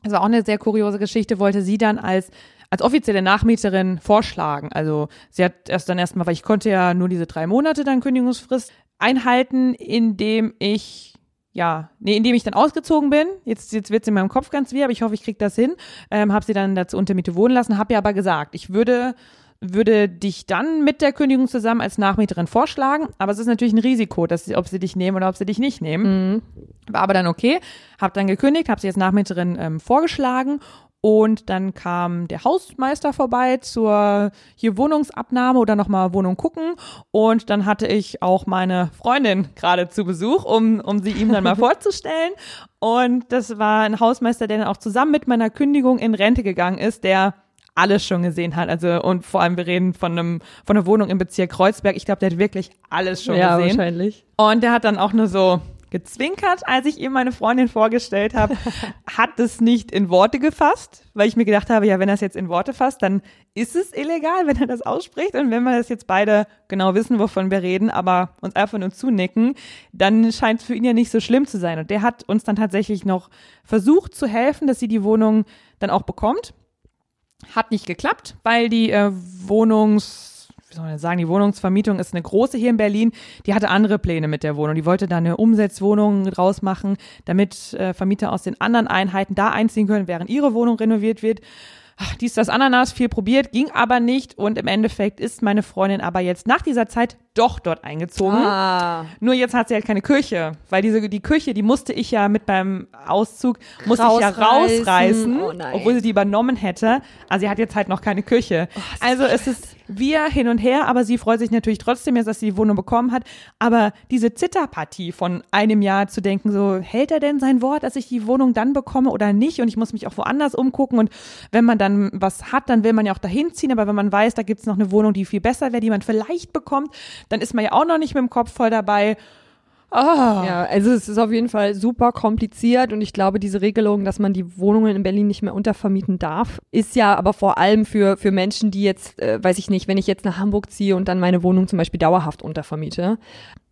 also auch eine sehr kuriose Geschichte, wollte sie dann als als offizielle Nachmieterin vorschlagen. Also sie hat erst dann erstmal, weil ich konnte ja nur diese drei Monate dann Kündigungsfrist einhalten, indem ich ja, nee, indem ich dann ausgezogen bin, jetzt, jetzt wird es in meinem Kopf ganz weh, aber ich hoffe, ich kriege das hin, ähm, habe sie dann dazu unter Miete wohnen lassen, habe ihr aber gesagt, ich würde würde dich dann mit der Kündigung zusammen als Nachmieterin vorschlagen, aber es ist natürlich ein Risiko, dass sie, ob sie dich nehmen oder ob sie dich nicht nehmen. Mhm. War aber dann okay, habe dann gekündigt, habe sie als Nachmieterin ähm, vorgeschlagen und dann kam der Hausmeister vorbei zur hier Wohnungsabnahme oder nochmal Wohnung gucken. Und dann hatte ich auch meine Freundin gerade zu Besuch, um, um sie ihm dann mal <laughs> vorzustellen. Und das war ein Hausmeister, der dann auch zusammen mit meiner Kündigung in Rente gegangen ist, der alles schon gesehen hat. Also und vor allem wir reden von einem von einer Wohnung im Bezirk Kreuzberg. Ich glaube, der hat wirklich alles schon ja, gesehen. Ja, wahrscheinlich. Und der hat dann auch nur so gezwinkert, als ich ihm meine Freundin vorgestellt habe, <laughs> hat es nicht in Worte gefasst, weil ich mir gedacht habe, ja, wenn er es jetzt in Worte fasst, dann ist es illegal, <laughs> wenn er das ausspricht. Und wenn wir das jetzt beide genau wissen, wovon wir reden, aber uns einfach nur zunicken, dann scheint es für ihn ja nicht so schlimm zu sein. Und der hat uns dann tatsächlich noch versucht zu helfen, dass sie die Wohnung dann auch bekommt. Hat nicht geklappt, weil die äh, Wohnungs wie soll man sagen, die Wohnungsvermietung ist eine große hier in Berlin. Die hatte andere Pläne mit der Wohnung. Die wollte da eine Umsetzwohnung draus machen, damit äh, Vermieter aus den anderen Einheiten da einziehen können, während ihre Wohnung renoviert wird ach, dies, das, Ananas, viel probiert, ging aber nicht und im Endeffekt ist meine Freundin aber jetzt nach dieser Zeit doch dort eingezogen. Ah. Nur jetzt hat sie halt keine Küche, weil diese, die Küche, die musste ich ja mit beim Auszug, musste ich ja rausreißen, oh obwohl sie die übernommen hätte. Also sie hat jetzt halt noch keine Küche. Oh, also es ist wir hin und her, aber sie freut sich natürlich trotzdem jetzt, dass sie die Wohnung bekommen hat. Aber diese Zitterpartie von einem Jahr zu denken, so hält er denn sein Wort, dass ich die Wohnung dann bekomme oder nicht? Und ich muss mich auch woanders umgucken. Und wenn man dann was hat, dann will man ja auch dahin ziehen. Aber wenn man weiß, da gibt es noch eine Wohnung, die viel besser wäre, die man vielleicht bekommt, dann ist man ja auch noch nicht mit dem Kopf voll dabei. Oh. Ja, also es ist auf jeden Fall super kompliziert und ich glaube, diese Regelung, dass man die Wohnungen in Berlin nicht mehr untervermieten darf, ist ja aber vor allem für, für Menschen, die jetzt, äh, weiß ich nicht, wenn ich jetzt nach Hamburg ziehe und dann meine Wohnung zum Beispiel dauerhaft untervermiete,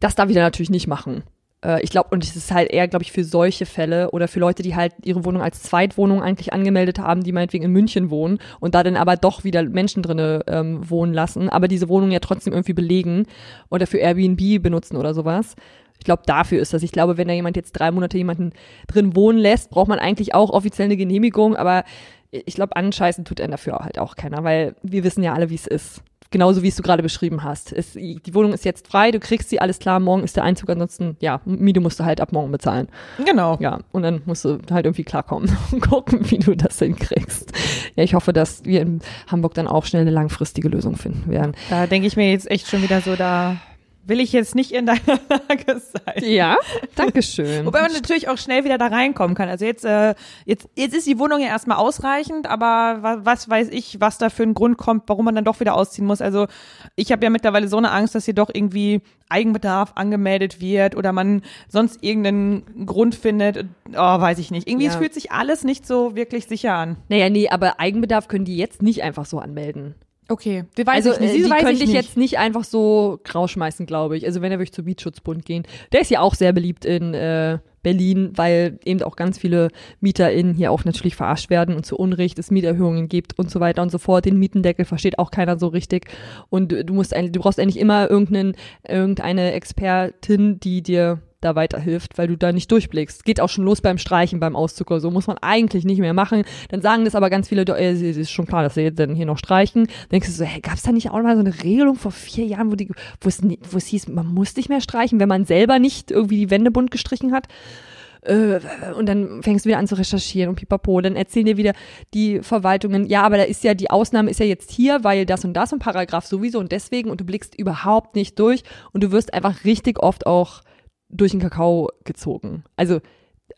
das darf ich dann natürlich nicht machen. Äh, ich glaube, und es ist halt eher, glaube ich, für solche Fälle oder für Leute, die halt ihre Wohnung als Zweitwohnung eigentlich angemeldet haben, die meinetwegen in München wohnen und da dann aber doch wieder Menschen drinne ähm, wohnen lassen, aber diese Wohnung ja trotzdem irgendwie belegen oder für Airbnb benutzen oder sowas. Ich glaube, dafür ist das. Ich glaube, wenn da jemand jetzt drei Monate jemanden drin wohnen lässt, braucht man eigentlich auch offiziell eine Genehmigung, aber ich glaube, anscheißen tut er dafür halt auch keiner, weil wir wissen ja alle, wie es ist. Genauso wie es du gerade beschrieben hast. Es, die Wohnung ist jetzt frei, du kriegst sie, alles klar, morgen ist der Einzug, ansonsten, ja, Miete musst du halt ab morgen bezahlen. Genau. Ja, und dann musst du halt irgendwie klarkommen <laughs> und gucken, wie du das hinkriegst. Ja, ich hoffe, dass wir in Hamburg dann auch schnell eine langfristige Lösung finden werden. Da denke ich mir jetzt echt schon wieder so, da will ich jetzt nicht in deiner <laughs> Lage sein. Ja, danke schön. Wobei man natürlich auch schnell wieder da reinkommen kann. Also jetzt, äh, jetzt, jetzt ist die Wohnung ja erstmal ausreichend, aber was, was weiß ich, was da für ein Grund kommt, warum man dann doch wieder ausziehen muss. Also ich habe ja mittlerweile so eine Angst, dass hier doch irgendwie Eigenbedarf angemeldet wird oder man sonst irgendeinen Grund findet. Oh, weiß ich nicht. Irgendwie ja. fühlt sich alles nicht so wirklich sicher an. Naja, nee, aber Eigenbedarf können die jetzt nicht einfach so anmelden. Okay, die weiß also, ich nicht. Äh, die, die könnte ich, jetzt nicht einfach so rausschmeißen, glaube ich. Also wenn er wirklich zum Mietschutzbund gehen. Der ist ja auch sehr beliebt in äh, Berlin, weil eben auch ganz viele MieterInnen hier auch natürlich verarscht werden und zu Unrecht es Mieterhöhungen gibt und so weiter und so fort. Den Mietendeckel versteht auch keiner so richtig. Und du musst eigentlich, du brauchst eigentlich immer irgendeinen, irgendeine Expertin, die dir da weiterhilft, weil du da nicht durchblickst. Geht auch schon los beim Streichen, beim Auszug oder so. Muss man eigentlich nicht mehr machen. Dann sagen das aber ganz viele, äh, es ist schon klar, dass sie jetzt dann hier noch streichen. Dann denkst du so, hey, gab es da nicht auch mal so eine Regelung vor vier Jahren, wo, die, wo, es, wo es hieß, man muss nicht mehr streichen, wenn man selber nicht irgendwie die Wände bunt gestrichen hat? Äh, und dann fängst du wieder an zu recherchieren und pipapo, dann erzählen dir wieder die Verwaltungen, ja, aber da ist ja, die Ausnahme ist ja jetzt hier, weil das und das und Paragraph sowieso und deswegen und du blickst überhaupt nicht durch und du wirst einfach richtig oft auch durch den Kakao gezogen. Also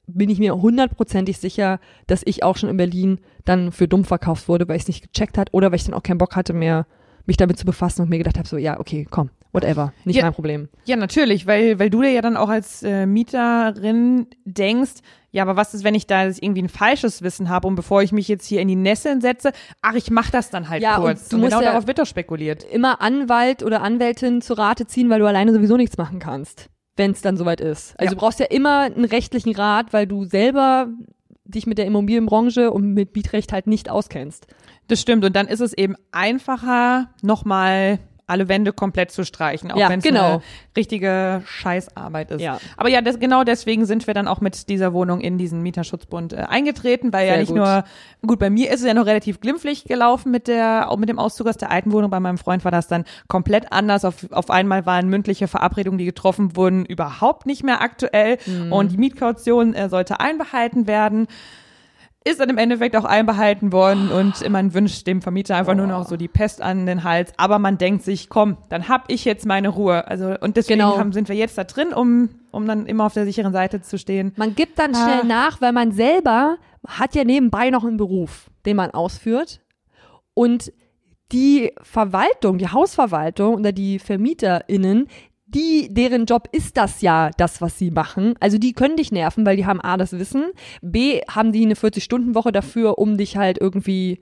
bin ich mir hundertprozentig sicher, dass ich auch schon in Berlin dann für dumm verkauft wurde, weil ich es nicht gecheckt hat oder weil ich dann auch keinen Bock hatte mehr, mich damit zu befassen und mir gedacht habe, so, ja, okay, komm, whatever, nicht Ja. mein Problem. Ja, natürlich, weil, weil du dir ja dann auch als äh, Mieterin denkst, ja, aber was ist, wenn ich da jetzt irgendwie ein falsches Wissen habe und bevor ich mich jetzt hier in die Nesseln setze, ach, ich mach das dann halt Ja, und kurz. du Und, musst genau ja- darauf wird doch spekuliert. Immer Anwalt oder Anwältin zu Rate ziehen, weil du alleine sowieso nichts machen kannst, wenn es dann soweit ist. Also Ja. du brauchst ja immer einen rechtlichen Rat, weil du selber dich mit der Immobilienbranche und mit Mietrecht halt nicht auskennst. Das stimmt. Und dann ist es eben einfacher, nochmal alle Wände komplett zu streichen, auch Ja, wenn es genau. eine richtige Scheißarbeit ist. Ja. Aber ja, das, genau deswegen sind wir dann auch mit dieser Wohnung in diesen Mieterschutzbund äh, eingetreten, weil ja Sehr nicht gut. nur, gut, bei mir ist es ja noch relativ glimpflich gelaufen mit der, mit dem Auszug aus der alten Wohnung. Bei meinem Freund war das dann komplett anders. Auf, auf einmal waren mündliche Verabredungen, die getroffen wurden, überhaupt nicht mehr aktuell Mhm. und die Mietkaution äh, sollte einbehalten werden ist dann im Endeffekt auch einbehalten worden und man wünscht dem Vermieter einfach nur noch so die Pest an den Hals. Aber man denkt sich, komm, dann hab ich jetzt meine Ruhe. Also und deswegen Genau. haben, sind wir jetzt da drin, um, um dann immer auf der sicheren Seite zu stehen. Man gibt dann Ah. schnell nach, weil man selber hat ja nebenbei noch einen Beruf, den man ausführt. Und die Verwaltung, die Hausverwaltung oder die VermieterInnen, die, deren Job ist das ja, das, was sie machen. Also die können dich nerven, weil die haben A, das Wissen, B, haben die eine 40-Stunden-Woche dafür, um dich halt irgendwie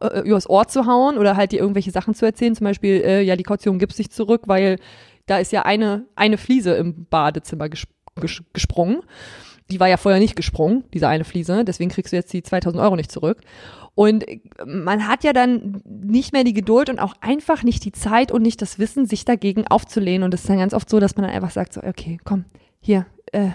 äh, übers Ohr zu hauen oder halt dir irgendwelche Sachen zu erzählen. Zum Beispiel, äh, ja, die Kaution gibt sich zurück, weil da ist ja eine, eine Fliese im Badezimmer ges ges gesprungen. Die war ja vorher nicht gesprungen, diese eine Fliese. Deswegen kriegst du jetzt die 2000 Euro nicht zurück. Und äh, man hat ja dann nicht mehr die Geduld und auch einfach nicht die Zeit und nicht das Wissen, sich dagegen aufzulehnen. Und es ist dann ganz oft so, dass man dann einfach sagt so, okay, komm, hier, äh,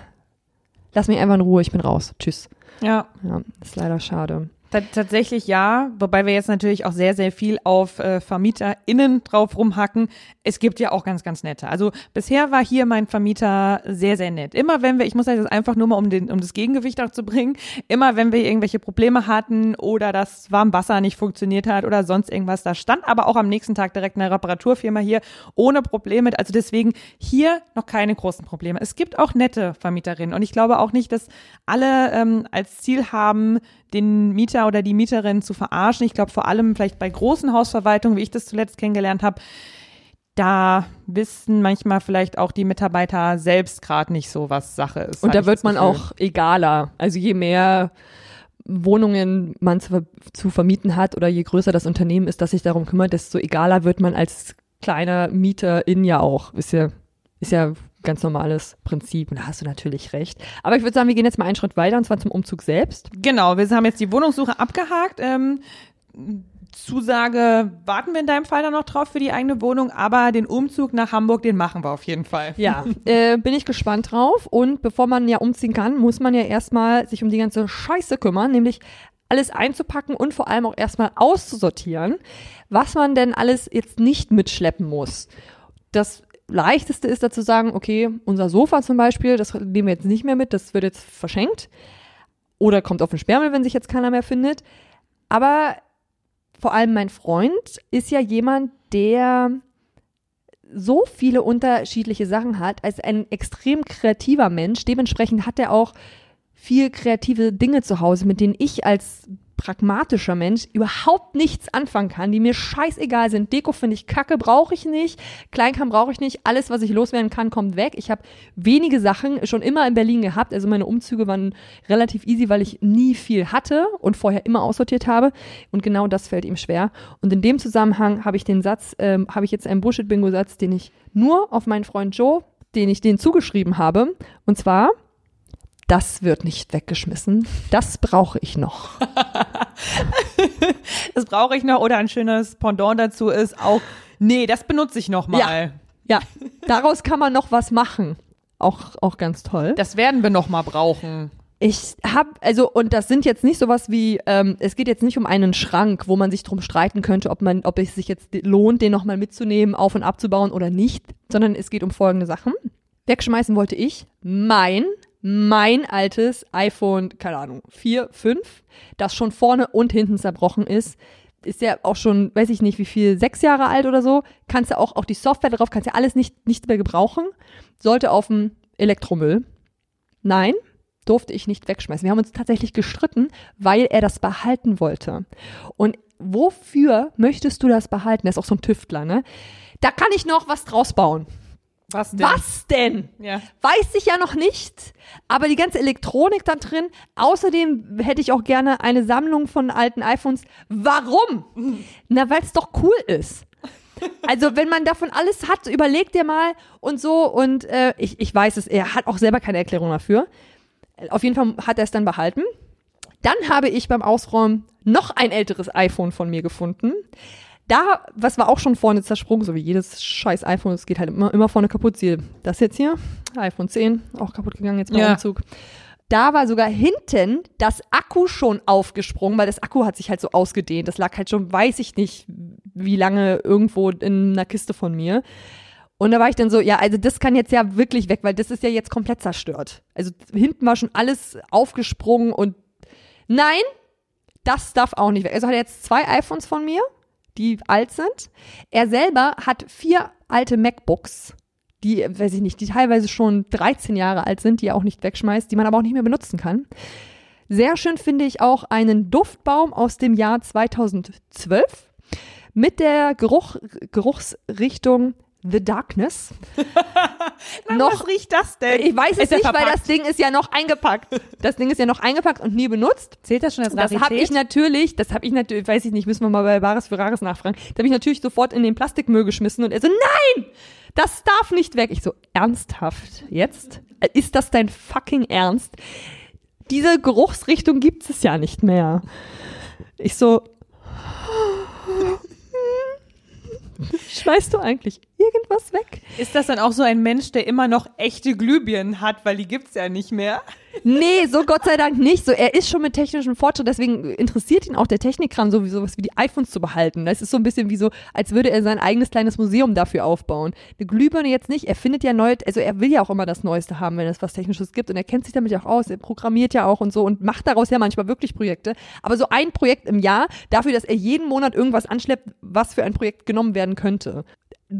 lass mich einfach in Ruhe, ich bin raus. Tschüss. Ja, Ja, ist leider schade. Ta- tatsächlich ja. Wobei wir jetzt natürlich auch sehr, sehr viel auf äh, VermieterInnen drauf rumhacken. Es gibt ja auch ganz, ganz nette. Also bisher war hier mein Vermieter sehr, sehr nett. Immer wenn wir, ich muss das einfach nur mal um, den, um das Gegengewicht auch zu bringen, immer wenn wir irgendwelche Probleme hatten oder das Warmwasser nicht funktioniert hat oder sonst irgendwas, da stand aber auch am nächsten Tag direkt eine Reparaturfirma hier ohne Probleme. Also deswegen hier noch keine großen Probleme. Es gibt auch nette Vermieterinnen und ich glaube auch nicht, dass alle ähm, als Ziel haben, den Mieter oder die Mieterin zu verarschen. Ich glaube vor allem vielleicht bei großen Hausverwaltungen, wie ich das zuletzt kennengelernt habe, da wissen manchmal vielleicht auch die Mitarbeiter selbst gerade nicht so, was Sache ist. Und da wird man auch egaler. Also je mehr Wohnungen man zu, zu vermieten hat oder je größer das Unternehmen ist, das sich darum kümmert, desto egaler wird man als kleiner Mieterin ja auch. Ist ja, ist ja ganz normales Prinzip. Und da hast du natürlich recht. Aber ich würde sagen, wir gehen jetzt mal einen Schritt weiter und zwar zum Umzug selbst. Genau, wir haben jetzt die Wohnungssuche abgehakt. Ähm, Zusage warten wir in deinem Fall dann noch drauf für die eigene Wohnung, aber den Umzug nach Hamburg, den machen wir auf jeden Fall. Ja, <laughs> äh, bin ich gespannt drauf. Und bevor man ja umziehen kann, muss man ja erstmal sich um die ganze Scheiße kümmern, nämlich alles einzupacken und vor allem auch erstmal auszusortieren, was man denn alles jetzt nicht mitschleppen muss. Das leichteste ist dazu sagen, okay, unser Sofa zum Beispiel, das nehmen wir jetzt nicht mehr mit, das wird jetzt verschenkt. Oder kommt auf den Sperrmüll, wenn sich jetzt keiner mehr findet. Aber vor allem mein Freund ist ja jemand, der so viele unterschiedliche Sachen hat, als ein extrem kreativer Mensch. Dementsprechend hat er auch viel kreative Dinge zu Hause, mit denen ich als pragmatischer Mensch überhaupt nichts anfangen kann, die mir scheißegal sind. Deko finde ich kacke, brauche ich nicht. Kleinkram brauche ich nicht. Alles, was ich loswerden kann, kommt weg. Ich habe wenige Sachen schon immer in Berlin gehabt. Also meine Umzüge waren relativ easy, weil ich nie viel hatte und vorher immer aussortiert habe. Und genau das fällt ihm schwer. Und in dem Zusammenhang habe ich den Satz, ähm, habe ich jetzt einen Bullshit-Bingo-Satz, den ich nur auf meinen Freund Joe, den ich den zugeschrieben habe. Und zwar, das wird nicht weggeschmissen. Das brauche ich noch. <laughs> Das brauche ich noch. Oder ein schönes Pendant dazu ist auch, nee, das benutze ich noch mal. Ja, daraus kann man noch was machen. Auch, auch ganz toll. Das werden wir noch mal brauchen. Ich habe, also, und das sind jetzt nicht sowas wie, ähm, es geht jetzt nicht um einen Schrank, wo man sich drum streiten könnte, ob man, ob es sich jetzt lohnt, den nochmal mitzunehmen, auf und abzubauen oder nicht, sondern es geht um folgende Sachen. Wegschmeißen wollte ich mein, mein altes iPhone, keine Ahnung, 4, 5, das schon vorne und hinten zerbrochen ist. Ist ja auch schon, weiß ich nicht, wie viel, sechs Jahre alt oder so. Kannst ja auch, auch die Software drauf, kannst ja alles nicht, nicht mehr gebrauchen. Sollte auf dem Elektromüll. Nein, durfte ich nicht wegschmeißen. Wir haben uns tatsächlich gestritten, weil er das behalten wollte. Und wofür möchtest du das behalten? Er ist auch so ein Tüftler, ne? Da kann ich noch was draus bauen. Was denn? Was denn? Ja. Weiß ich ja noch nicht, aber die ganze Elektronik da drin. Außerdem hätte ich auch gerne eine Sammlung von alten iPhones. Warum? Na, weil es doch cool ist. Also, wenn man davon alles hat, überlegt dir mal und so. Und äh, ich, ich weiß es, er hat auch selber keine Erklärung dafür. Auf jeden Fall hat er es dann behalten. Dann habe ich beim Ausräumen noch ein älteres iPhone von mir gefunden. Da, was war auch schon vorne zersprungen, so wie jedes scheiß iPhone, es geht halt immer, immer vorne kaputt. Siehe, das jetzt hier, iPhone 10, auch kaputt gegangen jetzt beim Ja. Umzug. Da war sogar hinten das Akku schon aufgesprungen, weil das Akku hat sich halt so ausgedehnt. Das lag halt schon, weiß ich nicht, wie lange irgendwo in einer Kiste von mir. Und da war ich dann so, ja, also das kann jetzt ja wirklich weg, weil das ist ja jetzt komplett zerstört. Also hinten war schon alles aufgesprungen und nein, das darf auch nicht weg. Also hat er jetzt zwei iPhones von mir, die alt sind. Er selber hat vier alte MacBooks, die, weiß ich nicht, die teilweise schon 13 Jahre alt sind, die er auch nicht wegschmeißt, die man aber auch nicht mehr benutzen kann. Sehr schön finde ich auch einen Duftbaum aus dem Jahr 2012 mit der Geruch, Geruchsrichtung The Darkness. <laughs> Na, was riecht das denn? Ich weiß es nicht, weil das Ding ist ja noch eingepackt. Das Ding ist ja noch eingepackt und nie benutzt. Zählt das schon als Das Rarität? habe ich natürlich, das habe ich natürlich, weiß ich nicht, müssen wir mal bei Bares für Rares nachfragen. Da habe ich natürlich sofort in den Plastikmüll geschmissen und er so, nein, das darf nicht weg. Ich so, ernsthaft, jetzt? Ist das dein fucking Ernst? Diese Geruchsrichtung gibt es ja nicht mehr. Ich so, <laughs> schmeißt du eigentlich irgendwas weg? Ist das dann auch so ein Mensch, der immer noch echte Glühbirnen hat, weil die gibt's ja nicht mehr? Nee, so Gott sei Dank nicht. So, er ist schon mit technischem Fortschritt, deswegen interessiert ihn auch der Technikkram so wie sowas wie die iPhones zu behalten. Das ist so ein bisschen wie so, als würde er sein eigenes kleines Museum dafür aufbauen. Eine Glühbirne jetzt nicht. Er findet ja neu, also er will ja auch immer das Neueste haben, wenn es was Technisches gibt und er kennt sich damit ja auch aus. Er programmiert ja auch und so und macht daraus ja manchmal wirklich Projekte. Aber so ein Projekt im Jahr dafür, dass er jeden Monat irgendwas anschleppt, was für ein Projekt genommen werden könnte.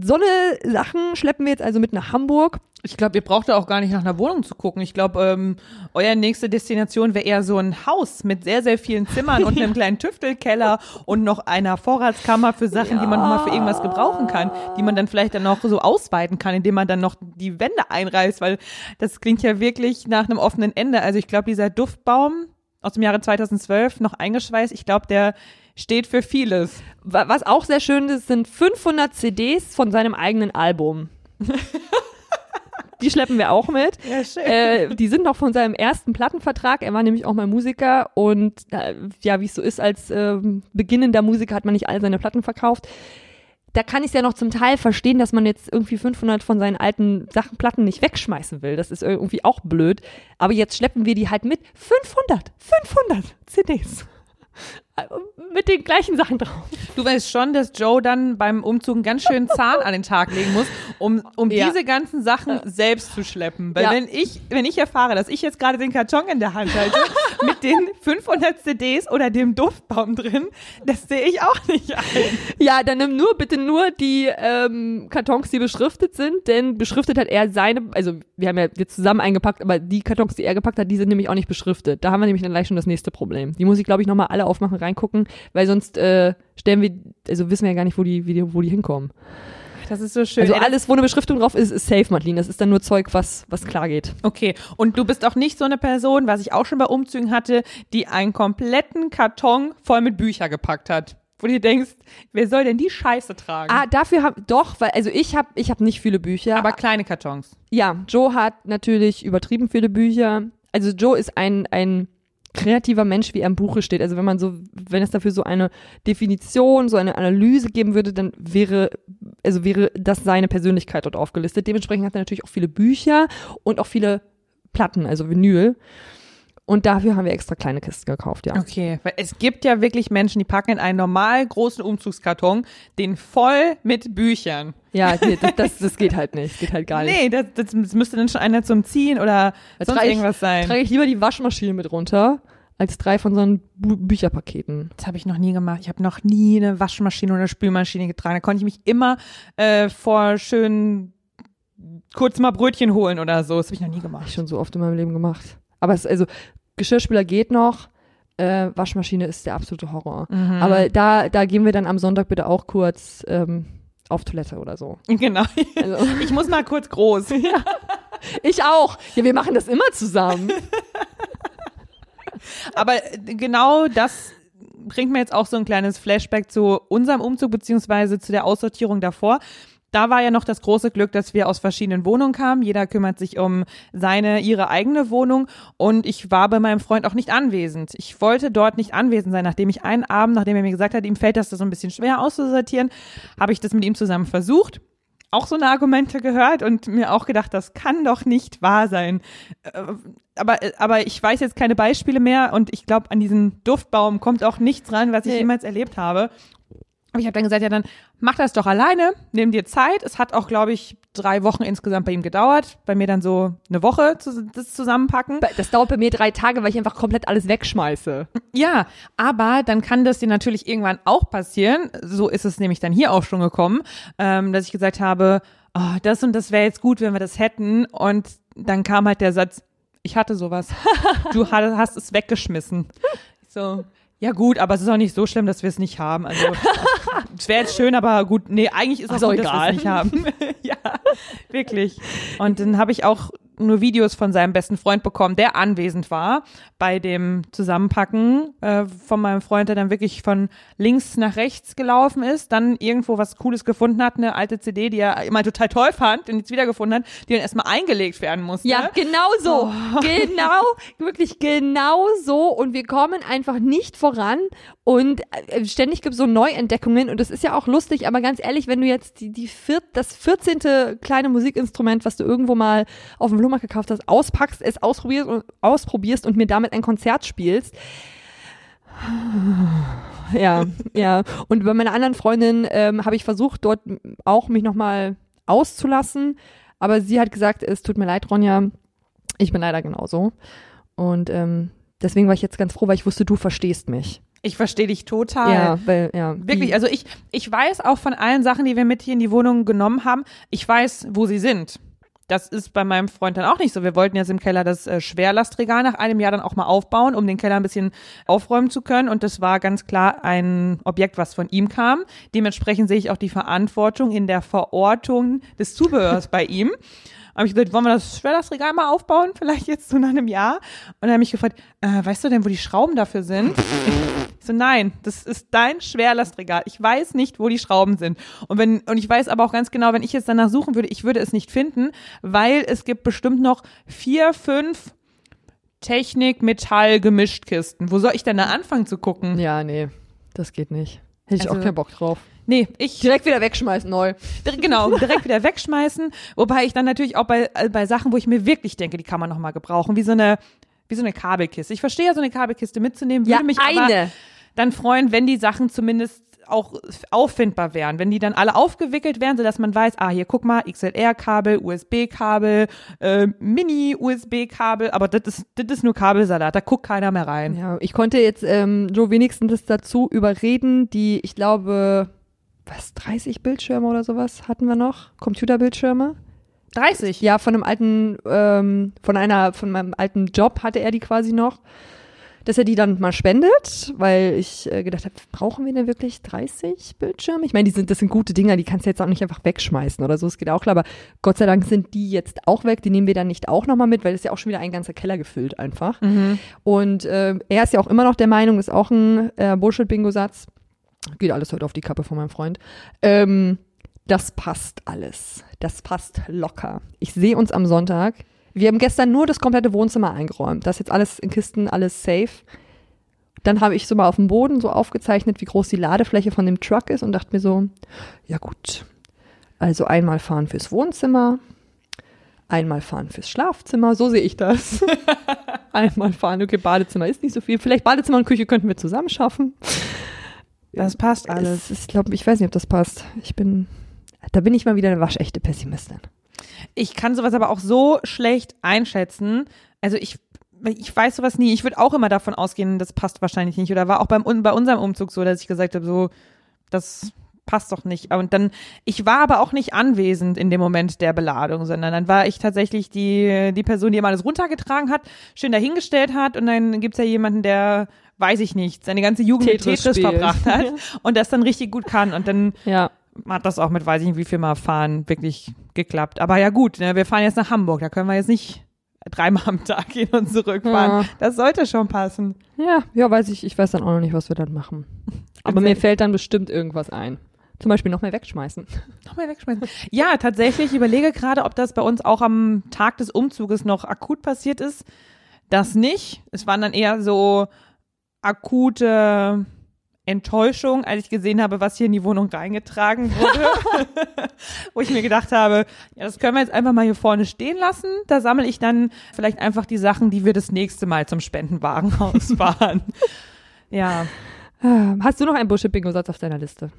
So eine Sachen schleppen wir jetzt also mit nach Hamburg. Ich glaube, ihr braucht da auch gar nicht nach einer Wohnung zu gucken. Ich glaube, ähm, euer nächste Destination wäre eher so ein Haus mit sehr, sehr vielen Zimmern und einem <laughs> kleinen Tüftelkeller und noch einer Vorratskammer für Sachen, die man nochmal für irgendwas gebrauchen kann, die man dann vielleicht dann noch so ausweiten kann, indem man dann noch die Wände einreißt, weil das klingt ja wirklich nach einem offenen Ende. Also ich glaube, dieser Duftbaum aus dem Jahre 2012 noch eingeschweißt, ich glaube, der steht für vieles. Wa- Was auch sehr schön ist, sind 500 CDs von seinem eigenen Album. Die schleppen wir auch mit. Ja, schön. Äh, die sind noch von seinem ersten Plattenvertrag. Er war nämlich auch mal Musiker und äh, ja, wie es so ist, als ähm, beginnender Musiker hat man nicht all seine Platten verkauft. Da kann ich es ja noch zum Teil verstehen, dass man jetzt irgendwie 500 von seinen alten Sachen, Platten nicht wegschmeißen will. Das ist irgendwie auch blöd. Aber jetzt schleppen wir die halt mit. 500, 500 CDs. Mit den gleichen Sachen drauf. Du weißt schon, dass Joe dann beim Umzug einen ganz schönen Zahn an den Tag legen muss, um, um Ja. diese ganzen Sachen selbst zu schleppen. Weil Ja. wenn ich, wenn ich erfahre, dass ich jetzt gerade den Karton in der Hand halte, <laughs> mit den 500 CDs oder dem Duftbaum drin, das sehe ich auch nicht ein. Ja, dann nimm nur bitte nur die ähm, Kartons, die beschriftet sind, denn beschriftet hat er seine, also wir haben ja wir zusammen eingepackt, aber die Kartons, die er gepackt hat, die sind nämlich auch nicht beschriftet. Da haben wir nämlich dann gleich schon das nächste Problem. Die muss ich, glaube ich, nochmal alle aufmachen, reingucken, weil sonst äh, stellen wir, also wissen wir ja gar nicht, wo die, wo die hinkommen. Das ist so schön. Also alles, wo eine Beschriftung drauf ist, ist safe, Madeline. Das ist dann nur Zeug, was, was klar geht. Okay, und du bist auch nicht so eine Person, was ich auch schon bei Umzügen hatte, die einen kompletten Karton voll mit Bücher gepackt hat. Wo du dir denkst, wer soll denn die Scheiße tragen? Ah, dafür hab, doch, weil, also ich habe ich hab nicht viele Bücher. Aber kleine Kartons. Ja, Joe hat natürlich übertrieben viele Bücher. Also Joe ist ein, ein kreativer Mensch, wie er im Buche steht. Also wenn man so, wenn es dafür so eine Definition, so eine Analyse geben würde, dann wäre, also wäre das seine Persönlichkeit dort aufgelistet. Dementsprechend hat er natürlich auch viele Bücher und auch viele Platten, also Vinyl. Und dafür haben wir extra kleine Kisten gekauft, ja. Okay, weil es gibt ja wirklich Menschen, die packen in einen normal großen Umzugskarton den voll mit Büchern. Ja, nee, <laughs> das, das, das geht halt nicht. Das geht halt gar nicht. Nee, das, das müsste dann schon einer zum Ziehen oder Da sonst ich- irgendwas sein. Trage ich lieber die Waschmaschine mit runter, als drei von so einen Bu Bücherpaketen. Das habe ich noch nie gemacht. Ich habe noch nie eine Waschmaschine oder Spülmaschine getragen. Da konnte ich mich immer äh, vor schön kurz mal Brötchen holen oder so. Das habe ich noch nie Hab ich gemacht. schon so oft in meinem Leben gemacht. Aber es, also, Geschirrspüler geht noch, äh, Waschmaschine ist der absolute Horror. Mhm. Aber da, da gehen wir dann am Sonntag bitte auch kurz ähm, auf Toilette oder so. <laughs> Genau. Also, Ich muss mal kurz groß. <laughs> ich auch. Ja, wir machen das immer zusammen. <laughs> Aber genau das bringt mir jetzt auch so ein kleines Flashback zu unserem Umzug beziehungsweise zu der Aussortierung davor. Da war ja noch das große Glück, dass wir aus verschiedenen Wohnungen kamen. Jeder kümmert sich um seine, ihre eigene Wohnung. Und ich war bei meinem Freund auch nicht anwesend. Ich wollte dort nicht anwesend sein, nachdem ich einen Abend, nachdem er mir gesagt hat, ihm fällt das so ein bisschen schwer auszusortieren, habe ich das mit ihm zusammen versucht. Auch so eine Argumente gehört und mir auch gedacht, das kann doch nicht wahr sein. Äh, Aber, aber ich weiß jetzt keine Beispiele mehr und ich glaube, an diesen Duftbaum kommt auch nichts ran, was ich Nee. jemals erlebt habe. Aber ich habe dann gesagt, ja, dann mach das doch alleine, nimm dir Zeit. Es hat auch, glaube ich, drei Wochen insgesamt bei ihm gedauert. Bei mir dann so eine Woche zu, das zusammenpacken. Das dauert bei mir drei Tage, weil ich einfach komplett alles wegschmeiße. Ja, aber dann kann das dir natürlich irgendwann auch passieren. So ist es nämlich dann hier auch schon gekommen, ähm, dass ich gesagt habe, oh, das und das wäre jetzt gut, wenn wir das hätten. Und dann kam halt der Satz, ich hatte sowas. Du <laughs> ha- hast es weggeschmissen. So, ja gut, aber es ist auch nicht so schlimm, dass wir es nicht haben. Also es wäre jetzt schön, aber gut, nee, eigentlich ist Ach auch so, gut, dass wir egal. es nicht haben. <laughs> ja, wirklich. Und dann habe ich auch nur Videos von seinem besten Freund bekommen, der anwesend war bei dem Zusammenpacken äh, von meinem Freund, der dann wirklich von links nach rechts gelaufen ist, dann irgendwo was Cooles gefunden hat, eine alte CD, die er immer total toll fand und jetzt wiedergefunden hat, die dann erstmal eingelegt werden musste. Ja, genau so. Genau, wirklich genau so. Und wir kommen einfach nicht voran. Und äh, ständig gibt es so Neuentdeckungen. Und das ist ja auch lustig. Aber ganz ehrlich, wenn du jetzt die, die vier, das 14. kleine Musikinstrument, was du irgendwo mal auf dem Flohmarkt gekauft hast, auspackst, es ausprobierst und, ausprobierst und mir damit ein Konzert spielst. <sighs> Ja, <laughs> ja. Und bei meiner anderen Freundin ähm, habe ich versucht, dort auch mich nochmal auszulassen. Aber sie hat gesagt, es tut mir leid, Ronja, ich bin leider genauso. Und ähm, deswegen war ich jetzt ganz froh, weil ich wusste, du verstehst mich. Ich verstehe dich total. Ja, weil, ja. Wirklich, also ich, ich weiß auch von allen Sachen, die wir mit hier in die Wohnung genommen haben, ich weiß, wo sie sind. Das ist bei meinem Freund dann auch nicht so. Wir wollten jetzt im Keller das äh, Schwerlastregal nach einem Jahr dann auch mal aufbauen, um den Keller ein bisschen aufräumen zu können. Und das war ganz klar ein Objekt, was von ihm kam. Dementsprechend sehe ich auch die Verantwortung in der Verortung des Zubehörs bei ihm. Habe ich gesagt, wollen wir das Schwerlastregal mal aufbauen? Vielleicht jetzt so nach einem Jahr. Und habe ich mich gefragt, äh, weißt du denn, wo die Schrauben dafür sind? <laughs> Ich so, nein, das ist dein Schwerlastregal. Ich weiß nicht, wo die Schrauben sind. Und wenn, und ich weiß aber auch ganz genau, wenn ich jetzt danach suchen würde, ich würde es nicht finden, weil es gibt bestimmt noch vier, fünf Technik, Metall, Gemischtkisten. Wo soll ich denn da anfangen zu gucken? ja, nee, das geht nicht. Hätte ich Also- auch keinen Bock drauf. Nee, ich, Direkt wieder wegschmeißen, neu. Genau, <laughs> direkt wieder wegschmeißen. Wobei ich dann natürlich auch bei, äh, bei Sachen, wo ich mir wirklich denke, die kann man nochmal gebrauchen, wie so eine, wie so eine Kabelkiste. Ich verstehe ja so eine Kabelkiste mitzunehmen, würde Ja, mich aber eine. dann freuen, wenn die Sachen zumindest auch auffindbar wären, wenn die dann alle aufgewickelt wären, sodass man weiß, ah, hier guck mal, XLR-Kabel, USB-Kabel, äh, Mini-USB-Kabel, aber das ist, das ist nur Kabelsalat, da guckt keiner mehr rein. Ja, ich konnte jetzt ähm, Joe wenigstens dazu überreden, die, ich glaube, was, 30 Bildschirme oder sowas hatten wir noch? Computerbildschirme? 30. Ja, von einem alten, ähm, von einer, von meinem alten Job hatte er die quasi noch, dass er die dann mal spendet, weil ich äh, gedacht habe, brauchen wir denn wirklich 30 Bildschirme? Ich meine, die sind, das sind gute Dinger, die kannst du jetzt auch nicht einfach wegschmeißen oder so, es geht auch klar, aber Gott sei Dank sind die jetzt auch weg, die nehmen wir dann nicht auch nochmal mit, weil es ist ja auch schon wieder ein ganzer Keller gefüllt einfach. Und äh, er ist ja auch immer noch der Meinung, ist auch ein äh, Bullshit-Bingo-Satz, geht alles heute auf die Kappe von meinem Freund, ähm, das passt alles. Das passt locker. Ich sehe uns am Sonntag. Wir haben gestern nur das komplette Wohnzimmer eingeräumt. Das ist jetzt alles in Kisten, alles safe. Dann habe ich so mal auf dem Boden so aufgezeichnet, wie groß die Ladefläche von dem Truck ist und dachte mir so, ja gut, also einmal fahren fürs Wohnzimmer, einmal fahren fürs Schlafzimmer, so sehe ich das. <laughs> einmal fahren, okay, Badezimmer ist nicht so viel. Vielleicht Badezimmer und Küche könnten wir zusammen schaffen. Das passt alles. Es ich glaube, ich weiß nicht, ob das passt. Ich bin, da bin ich mal wieder eine waschechte Pessimistin. Ich kann sowas aber auch so schlecht einschätzen. Also ich, ich weiß sowas nie. Ich würde auch immer davon ausgehen, das passt wahrscheinlich nicht. Oder war auch beim, bei unserem Umzug so, dass ich gesagt habe, so, das passt doch nicht. Und dann, ich war aber auch nicht anwesend in dem Moment der Beladung, sondern dann war ich tatsächlich die, die Person, die immer alles runtergetragen hat, schön dahingestellt hat und dann gibt's ja jemanden, der, weiß ich nicht, seine ganze Jugend Tetris mit Tetris verbracht hat <laughs> und das dann richtig gut kann. Und dann Ja. Hat das auch mit, weiß ich nicht, wie viel Mal fahren wirklich geklappt. Aber ja gut, ne, wir fahren jetzt nach Hamburg, da können wir jetzt nicht dreimal am Tag hin und zurückfahren. Ja. Das sollte schon passen. Ja, ja, weiß ich. Ich weiß dann auch noch nicht, was wir dann machen. Aber mir fällt dann bestimmt irgendwas ein. Zum Beispiel noch mehr wegschmeißen. <laughs> Nochmal wegschmeißen. Ja, tatsächlich, ich überlege gerade, ob das bei uns auch am Tag des Umzuges noch akut passiert ist. Das nicht. Es waren dann eher so akute Enttäuschung, als ich gesehen habe, was hier in die Wohnung reingetragen wurde. <laughs> Wo ich mir gedacht habe, ja, das können wir jetzt einfach mal hier vorne stehen lassen. Da sammle ich dann vielleicht einfach die Sachen, die wir das nächste Mal zum Spendenwagen <laughs> ausfahren. ja. Ah, Hast du noch einen Bullshit-Bingo-Satz auf deiner Liste?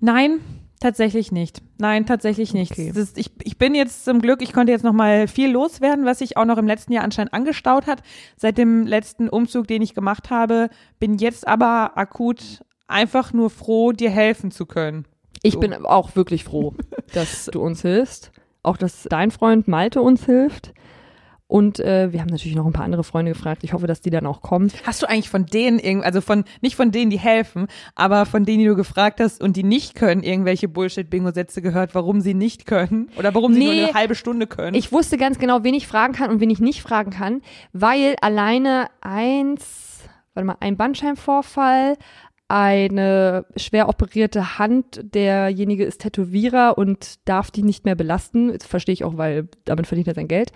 Nein, tatsächlich nicht. Nein, tatsächlich nicht. Okay. Ist, ich, ich bin jetzt zum Glück, ich konnte jetzt noch mal viel loswerden, was sich auch noch im letzten Jahr anscheinend angestaut hat. Seit dem letzten Umzug, den ich gemacht habe, bin jetzt aber akut einfach nur froh, dir helfen zu können. Ich So. bin auch wirklich froh, <laughs> dass du uns hilfst. Auch, dass dein Freund Malte uns hilft. Und äh, wir haben natürlich noch ein paar andere Freunde gefragt. Ich hoffe, dass die dann auch kommen. Hast du eigentlich von denen, irgend- also von, nicht von denen, die helfen, aber von denen, die du gefragt hast und die nicht können, irgendwelche Bullshit-Bingo-Sätze gehört, warum sie nicht können? Oder warum sie nur Nee. eine halbe Stunde können? Ich wusste ganz genau, wen ich fragen kann und wen ich nicht fragen kann, weil alleine eins, warte mal, ein Bandscheibenvorfall, eine schwer operierte Hand, derjenige ist Tätowierer und darf die nicht mehr belasten. Das verstehe ich auch, weil damit verdient er sein Geld.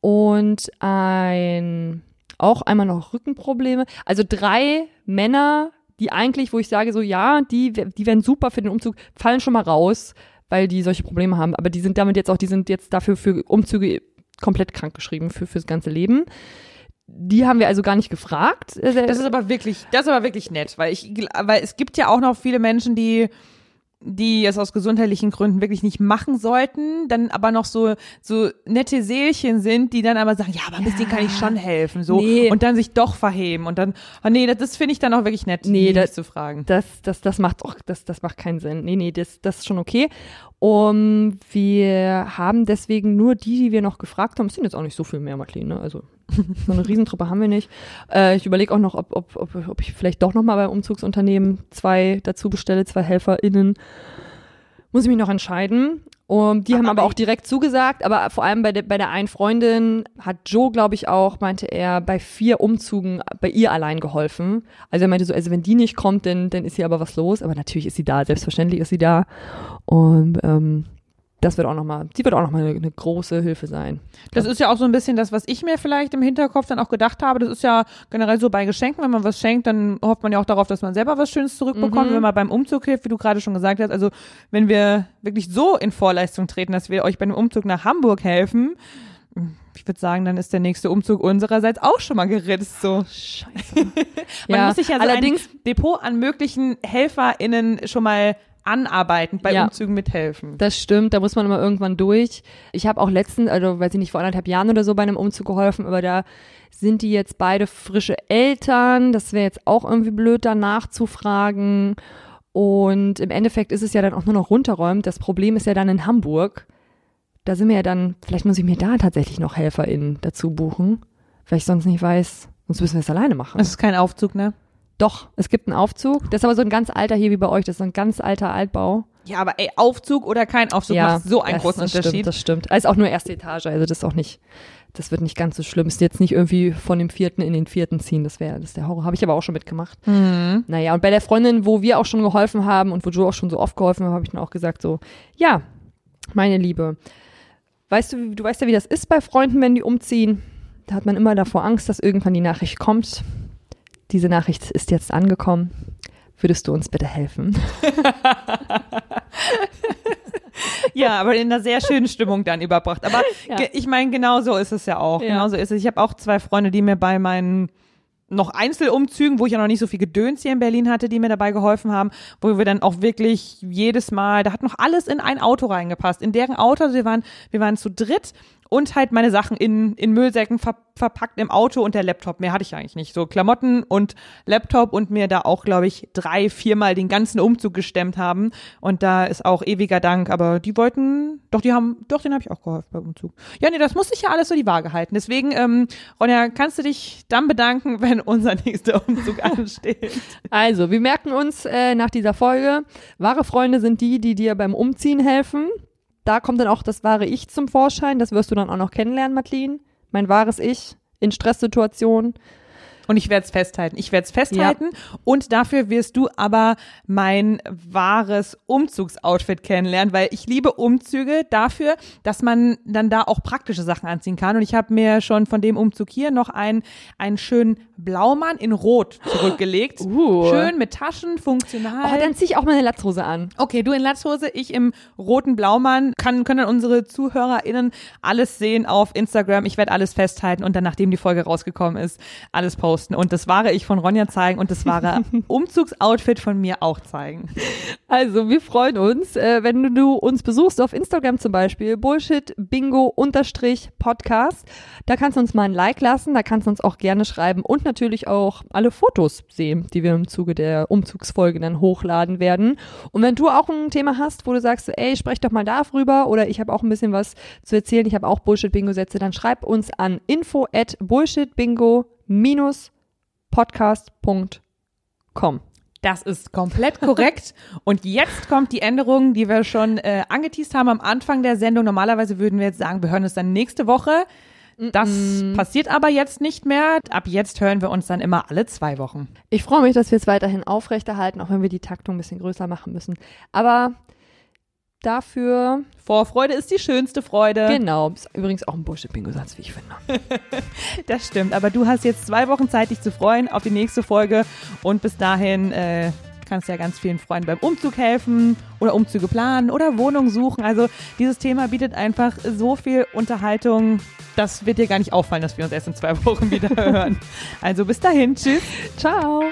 Und ein, auch einmal noch Rückenprobleme. Also drei Männer, die eigentlich, wo ich sage, so ja, die, die wären super für den Umzug, fallen schon mal raus, weil die solche Probleme haben. Aber die sind damit jetzt auch, die sind jetzt dafür für Umzüge komplett krankgeschrieben für fürs ganze Leben. Die haben wir also gar nicht gefragt. Das ist aber wirklich, das ist aber wirklich nett, weil ich, weil es gibt ja auch noch viele Menschen, die, die es aus gesundheitlichen Gründen wirklich nicht machen sollten, dann aber noch so, so nette Seelchen sind, die dann aber sagen, ja, aber ein bisschen kann ich schon helfen, so. Nee. Und dann sich doch verheben und dann, oh nee, das, das finde ich dann auch wirklich nett, Nee, das- zu fragen. Das, das, das macht auch, das, das macht keinen Sinn. Nee, nee, das, das ist schon okay. Um, wir haben deswegen nur die, die wir noch gefragt haben. Es sind jetzt auch nicht so viel mehr, Marlene. Ne? Also <laughs> so eine Riesentruppe haben wir nicht. Äh, ich überlege auch noch, ob, ob, ob, ob ich vielleicht doch noch mal beim Umzugsunternehmen zwei dazu bestelle, zwei HelferInnen. Muss ich mich noch entscheiden. Und die haben Aber auch direkt zugesagt, aber vor allem bei der, bei der einen Freundin hat Joe, glaube ich, auch, meinte er, bei vier Umzügen bei ihr allein geholfen. Also er meinte so, also wenn die nicht kommt, dann, dann ist hier aber was los. Aber natürlich ist sie da, selbstverständlich ist sie da. Und ähm, das wird auch nochmal, sie wird auch nochmal eine, eine große Hilfe sein. Das ist ja auch so ein bisschen das, was ich mir vielleicht im Hinterkopf dann auch gedacht habe. Das ist ja generell so bei Geschenken, wenn man was schenkt, dann hofft man ja auch darauf, dass man selber was Schönes zurückbekommt. Mhm. Wenn man beim Umzug hilft, wie du gerade schon gesagt hast, also wenn wir wirklich so in Vorleistung treten, dass wir euch bei dem Umzug nach Hamburg helfen, ich würde sagen, dann ist der nächste Umzug unsererseits auch schon mal geritzt. So. Scheiße. <laughs> <laughs> Man Ja, muss sich ja so allerdings- ein Depot an möglichen HelferInnen schon mal anarbeiten, bei Ja. Umzügen mithelfen. Das stimmt, da muss man immer irgendwann durch. Ich habe auch letztens, also weiß ich nicht, vor anderthalb Jahren oder so bei einem Umzug geholfen, aber da sind die jetzt beide frische Eltern. Das wäre jetzt auch irgendwie blöd, danach zu fragen. Und im Endeffekt ist es ja dann auch nur noch runterräumt. Das Problem ist ja dann in Hamburg. Da sind wir ja dann, vielleicht muss ich mir da tatsächlich noch HelferInnen dazu buchen, weil ich sonst nicht weiß, sonst müssen wir es alleine machen. Das ist kein Aufzug, ne? Doch, es gibt einen Aufzug. Das ist aber so ein ganz alter hier wie bei euch. Das ist so ein ganz alter Altbau. Ja, aber ey, Aufzug oder kein Aufzug macht so einen das, großen das Unterschied. Stimmt, das stimmt. Also auch nur erste Etage, also das ist auch nicht, das wird nicht ganz so schlimm. Ist jetzt nicht irgendwie von dem vierten in den vierten ziehen, das wäre, das ist der Horror. Habe ich aber auch schon mitgemacht. Mhm. Naja, und bei der Freundin, wo wir auch schon geholfen haben und wo Joe auch schon so oft geholfen hat, habe ich dann auch gesagt so, ja, meine Liebe, weißt du, du weißt ja, wie das ist bei Freunden, wenn die umziehen. Da hat man immer davor Angst, dass irgendwann die Nachricht kommt. Diese Nachricht ist jetzt angekommen. Würdest du uns bitte helfen? <laughs> Ja, aber in einer sehr schönen Stimmung dann überbracht. Aber Ja. ich meine, genau so ist es ja auch. Ja. Genau so ist es. Ich habe auch zwei Freunde, die mir bei meinen noch Einzelumzügen, wo ich ja noch nicht so viel Gedöns hier in Berlin hatte, die mir dabei geholfen haben, wo wir dann auch wirklich jedes Mal, da hat noch alles in ein Auto reingepasst. In deren Auto, wir waren, wir waren zu dritt und halt meine Sachen in, in Müllsäcken ver verpackt im Auto und der Laptop. Mehr hatte ich eigentlich nicht. So Klamotten und Laptop und mir da auch, glaube ich, drei, viermal den ganzen Umzug gestemmt haben. Und da ist auch ewiger Dank. Aber die wollten, doch, die haben, doch, den habe ich auch geholfen beim Umzug. Ja, nee, das muss ich ja alles so die Waage halten. Deswegen, ähm, Ronja, kannst du dich dann bedanken, <laughs> wenn unser nächster Umzug <laughs> ansteht? Also, wir merken uns äh, nach dieser Folge, wahre Freunde sind die, die dir beim Umziehen helfen. Da kommt dann auch das wahre Ich zum Vorschein. Das wirst du dann auch noch kennenlernen, Madeline. Mein wahres Ich in Stresssituationen. Und ich werde es festhalten. Ich werde es festhalten. Ja. Und dafür wirst du aber mein wahres Umzugsoutfit kennenlernen, weil ich liebe Umzüge dafür, dass man dann da auch praktische Sachen anziehen kann. Und ich habe mir schon von dem Umzug hier noch einen, einen schönen Blaumann in Rot zurückgelegt. <gasps> Uh. Schön mit Taschen, funktional. Oh, dann ziehe ich auch meine Latzhose an. Okay, du in Latzhose, ich im roten Blaumann. Kann, können unsere ZuhörerInnen alles sehen auf Instagram. Ich werde alles festhalten und dann, nachdem die Folge rausgekommen ist, alles posten posten und das wahre Ich von Ronja zeigen und das wahre <laughs> Umzugsoutfit von mir auch zeigen. Also, wir freuen uns, äh, wenn du uns besuchst auf Instagram zum Beispiel, Bullshit Bingo unterstrich Podcast. Da kannst du uns mal ein Like lassen, da kannst du uns auch gerne schreiben und natürlich auch alle Fotos sehen, die wir im Zuge der Umzugsfolge dann hochladen werden. Und wenn du auch ein Thema hast, wo du sagst, ey, sprech doch mal darüber oder ich habe auch ein bisschen was zu erzählen, ich habe auch Bullshit-Bingo-Sätze, dann schreib uns an info at bullshitbingo podcast.com. Das ist komplett korrekt. <laughs> Und jetzt kommt die Änderung, die wir schon äh, angeteased haben am Anfang der Sendung. Normalerweise würden wir jetzt sagen, wir hören es dann nächste Woche. Das mm -mm. passiert aber jetzt nicht mehr. Ab jetzt hören wir uns dann immer alle zwei Wochen. Ich freue mich, dass wir es weiterhin aufrechterhalten, auch wenn wir die Taktung ein bisschen größer machen müssen. Aber dafür. Vorfreude ist die schönste Freude. Genau. Ist übrigens auch ein Bullshit-Bingo-Satz, wie ich finde. <laughs> das stimmt. Aber du hast jetzt zwei Wochen Zeit, dich zu freuen auf die nächste Folge. Und bis dahin äh, kannst du ja ganz vielen Freunden beim Umzug helfen oder Umzüge planen oder Wohnung suchen. Also dieses Thema bietet einfach so viel Unterhaltung. Das wird dir gar nicht auffallen, dass wir uns erst in zwei <laughs> Wochen wieder hören. Also bis dahin. Tschüss. Ciao.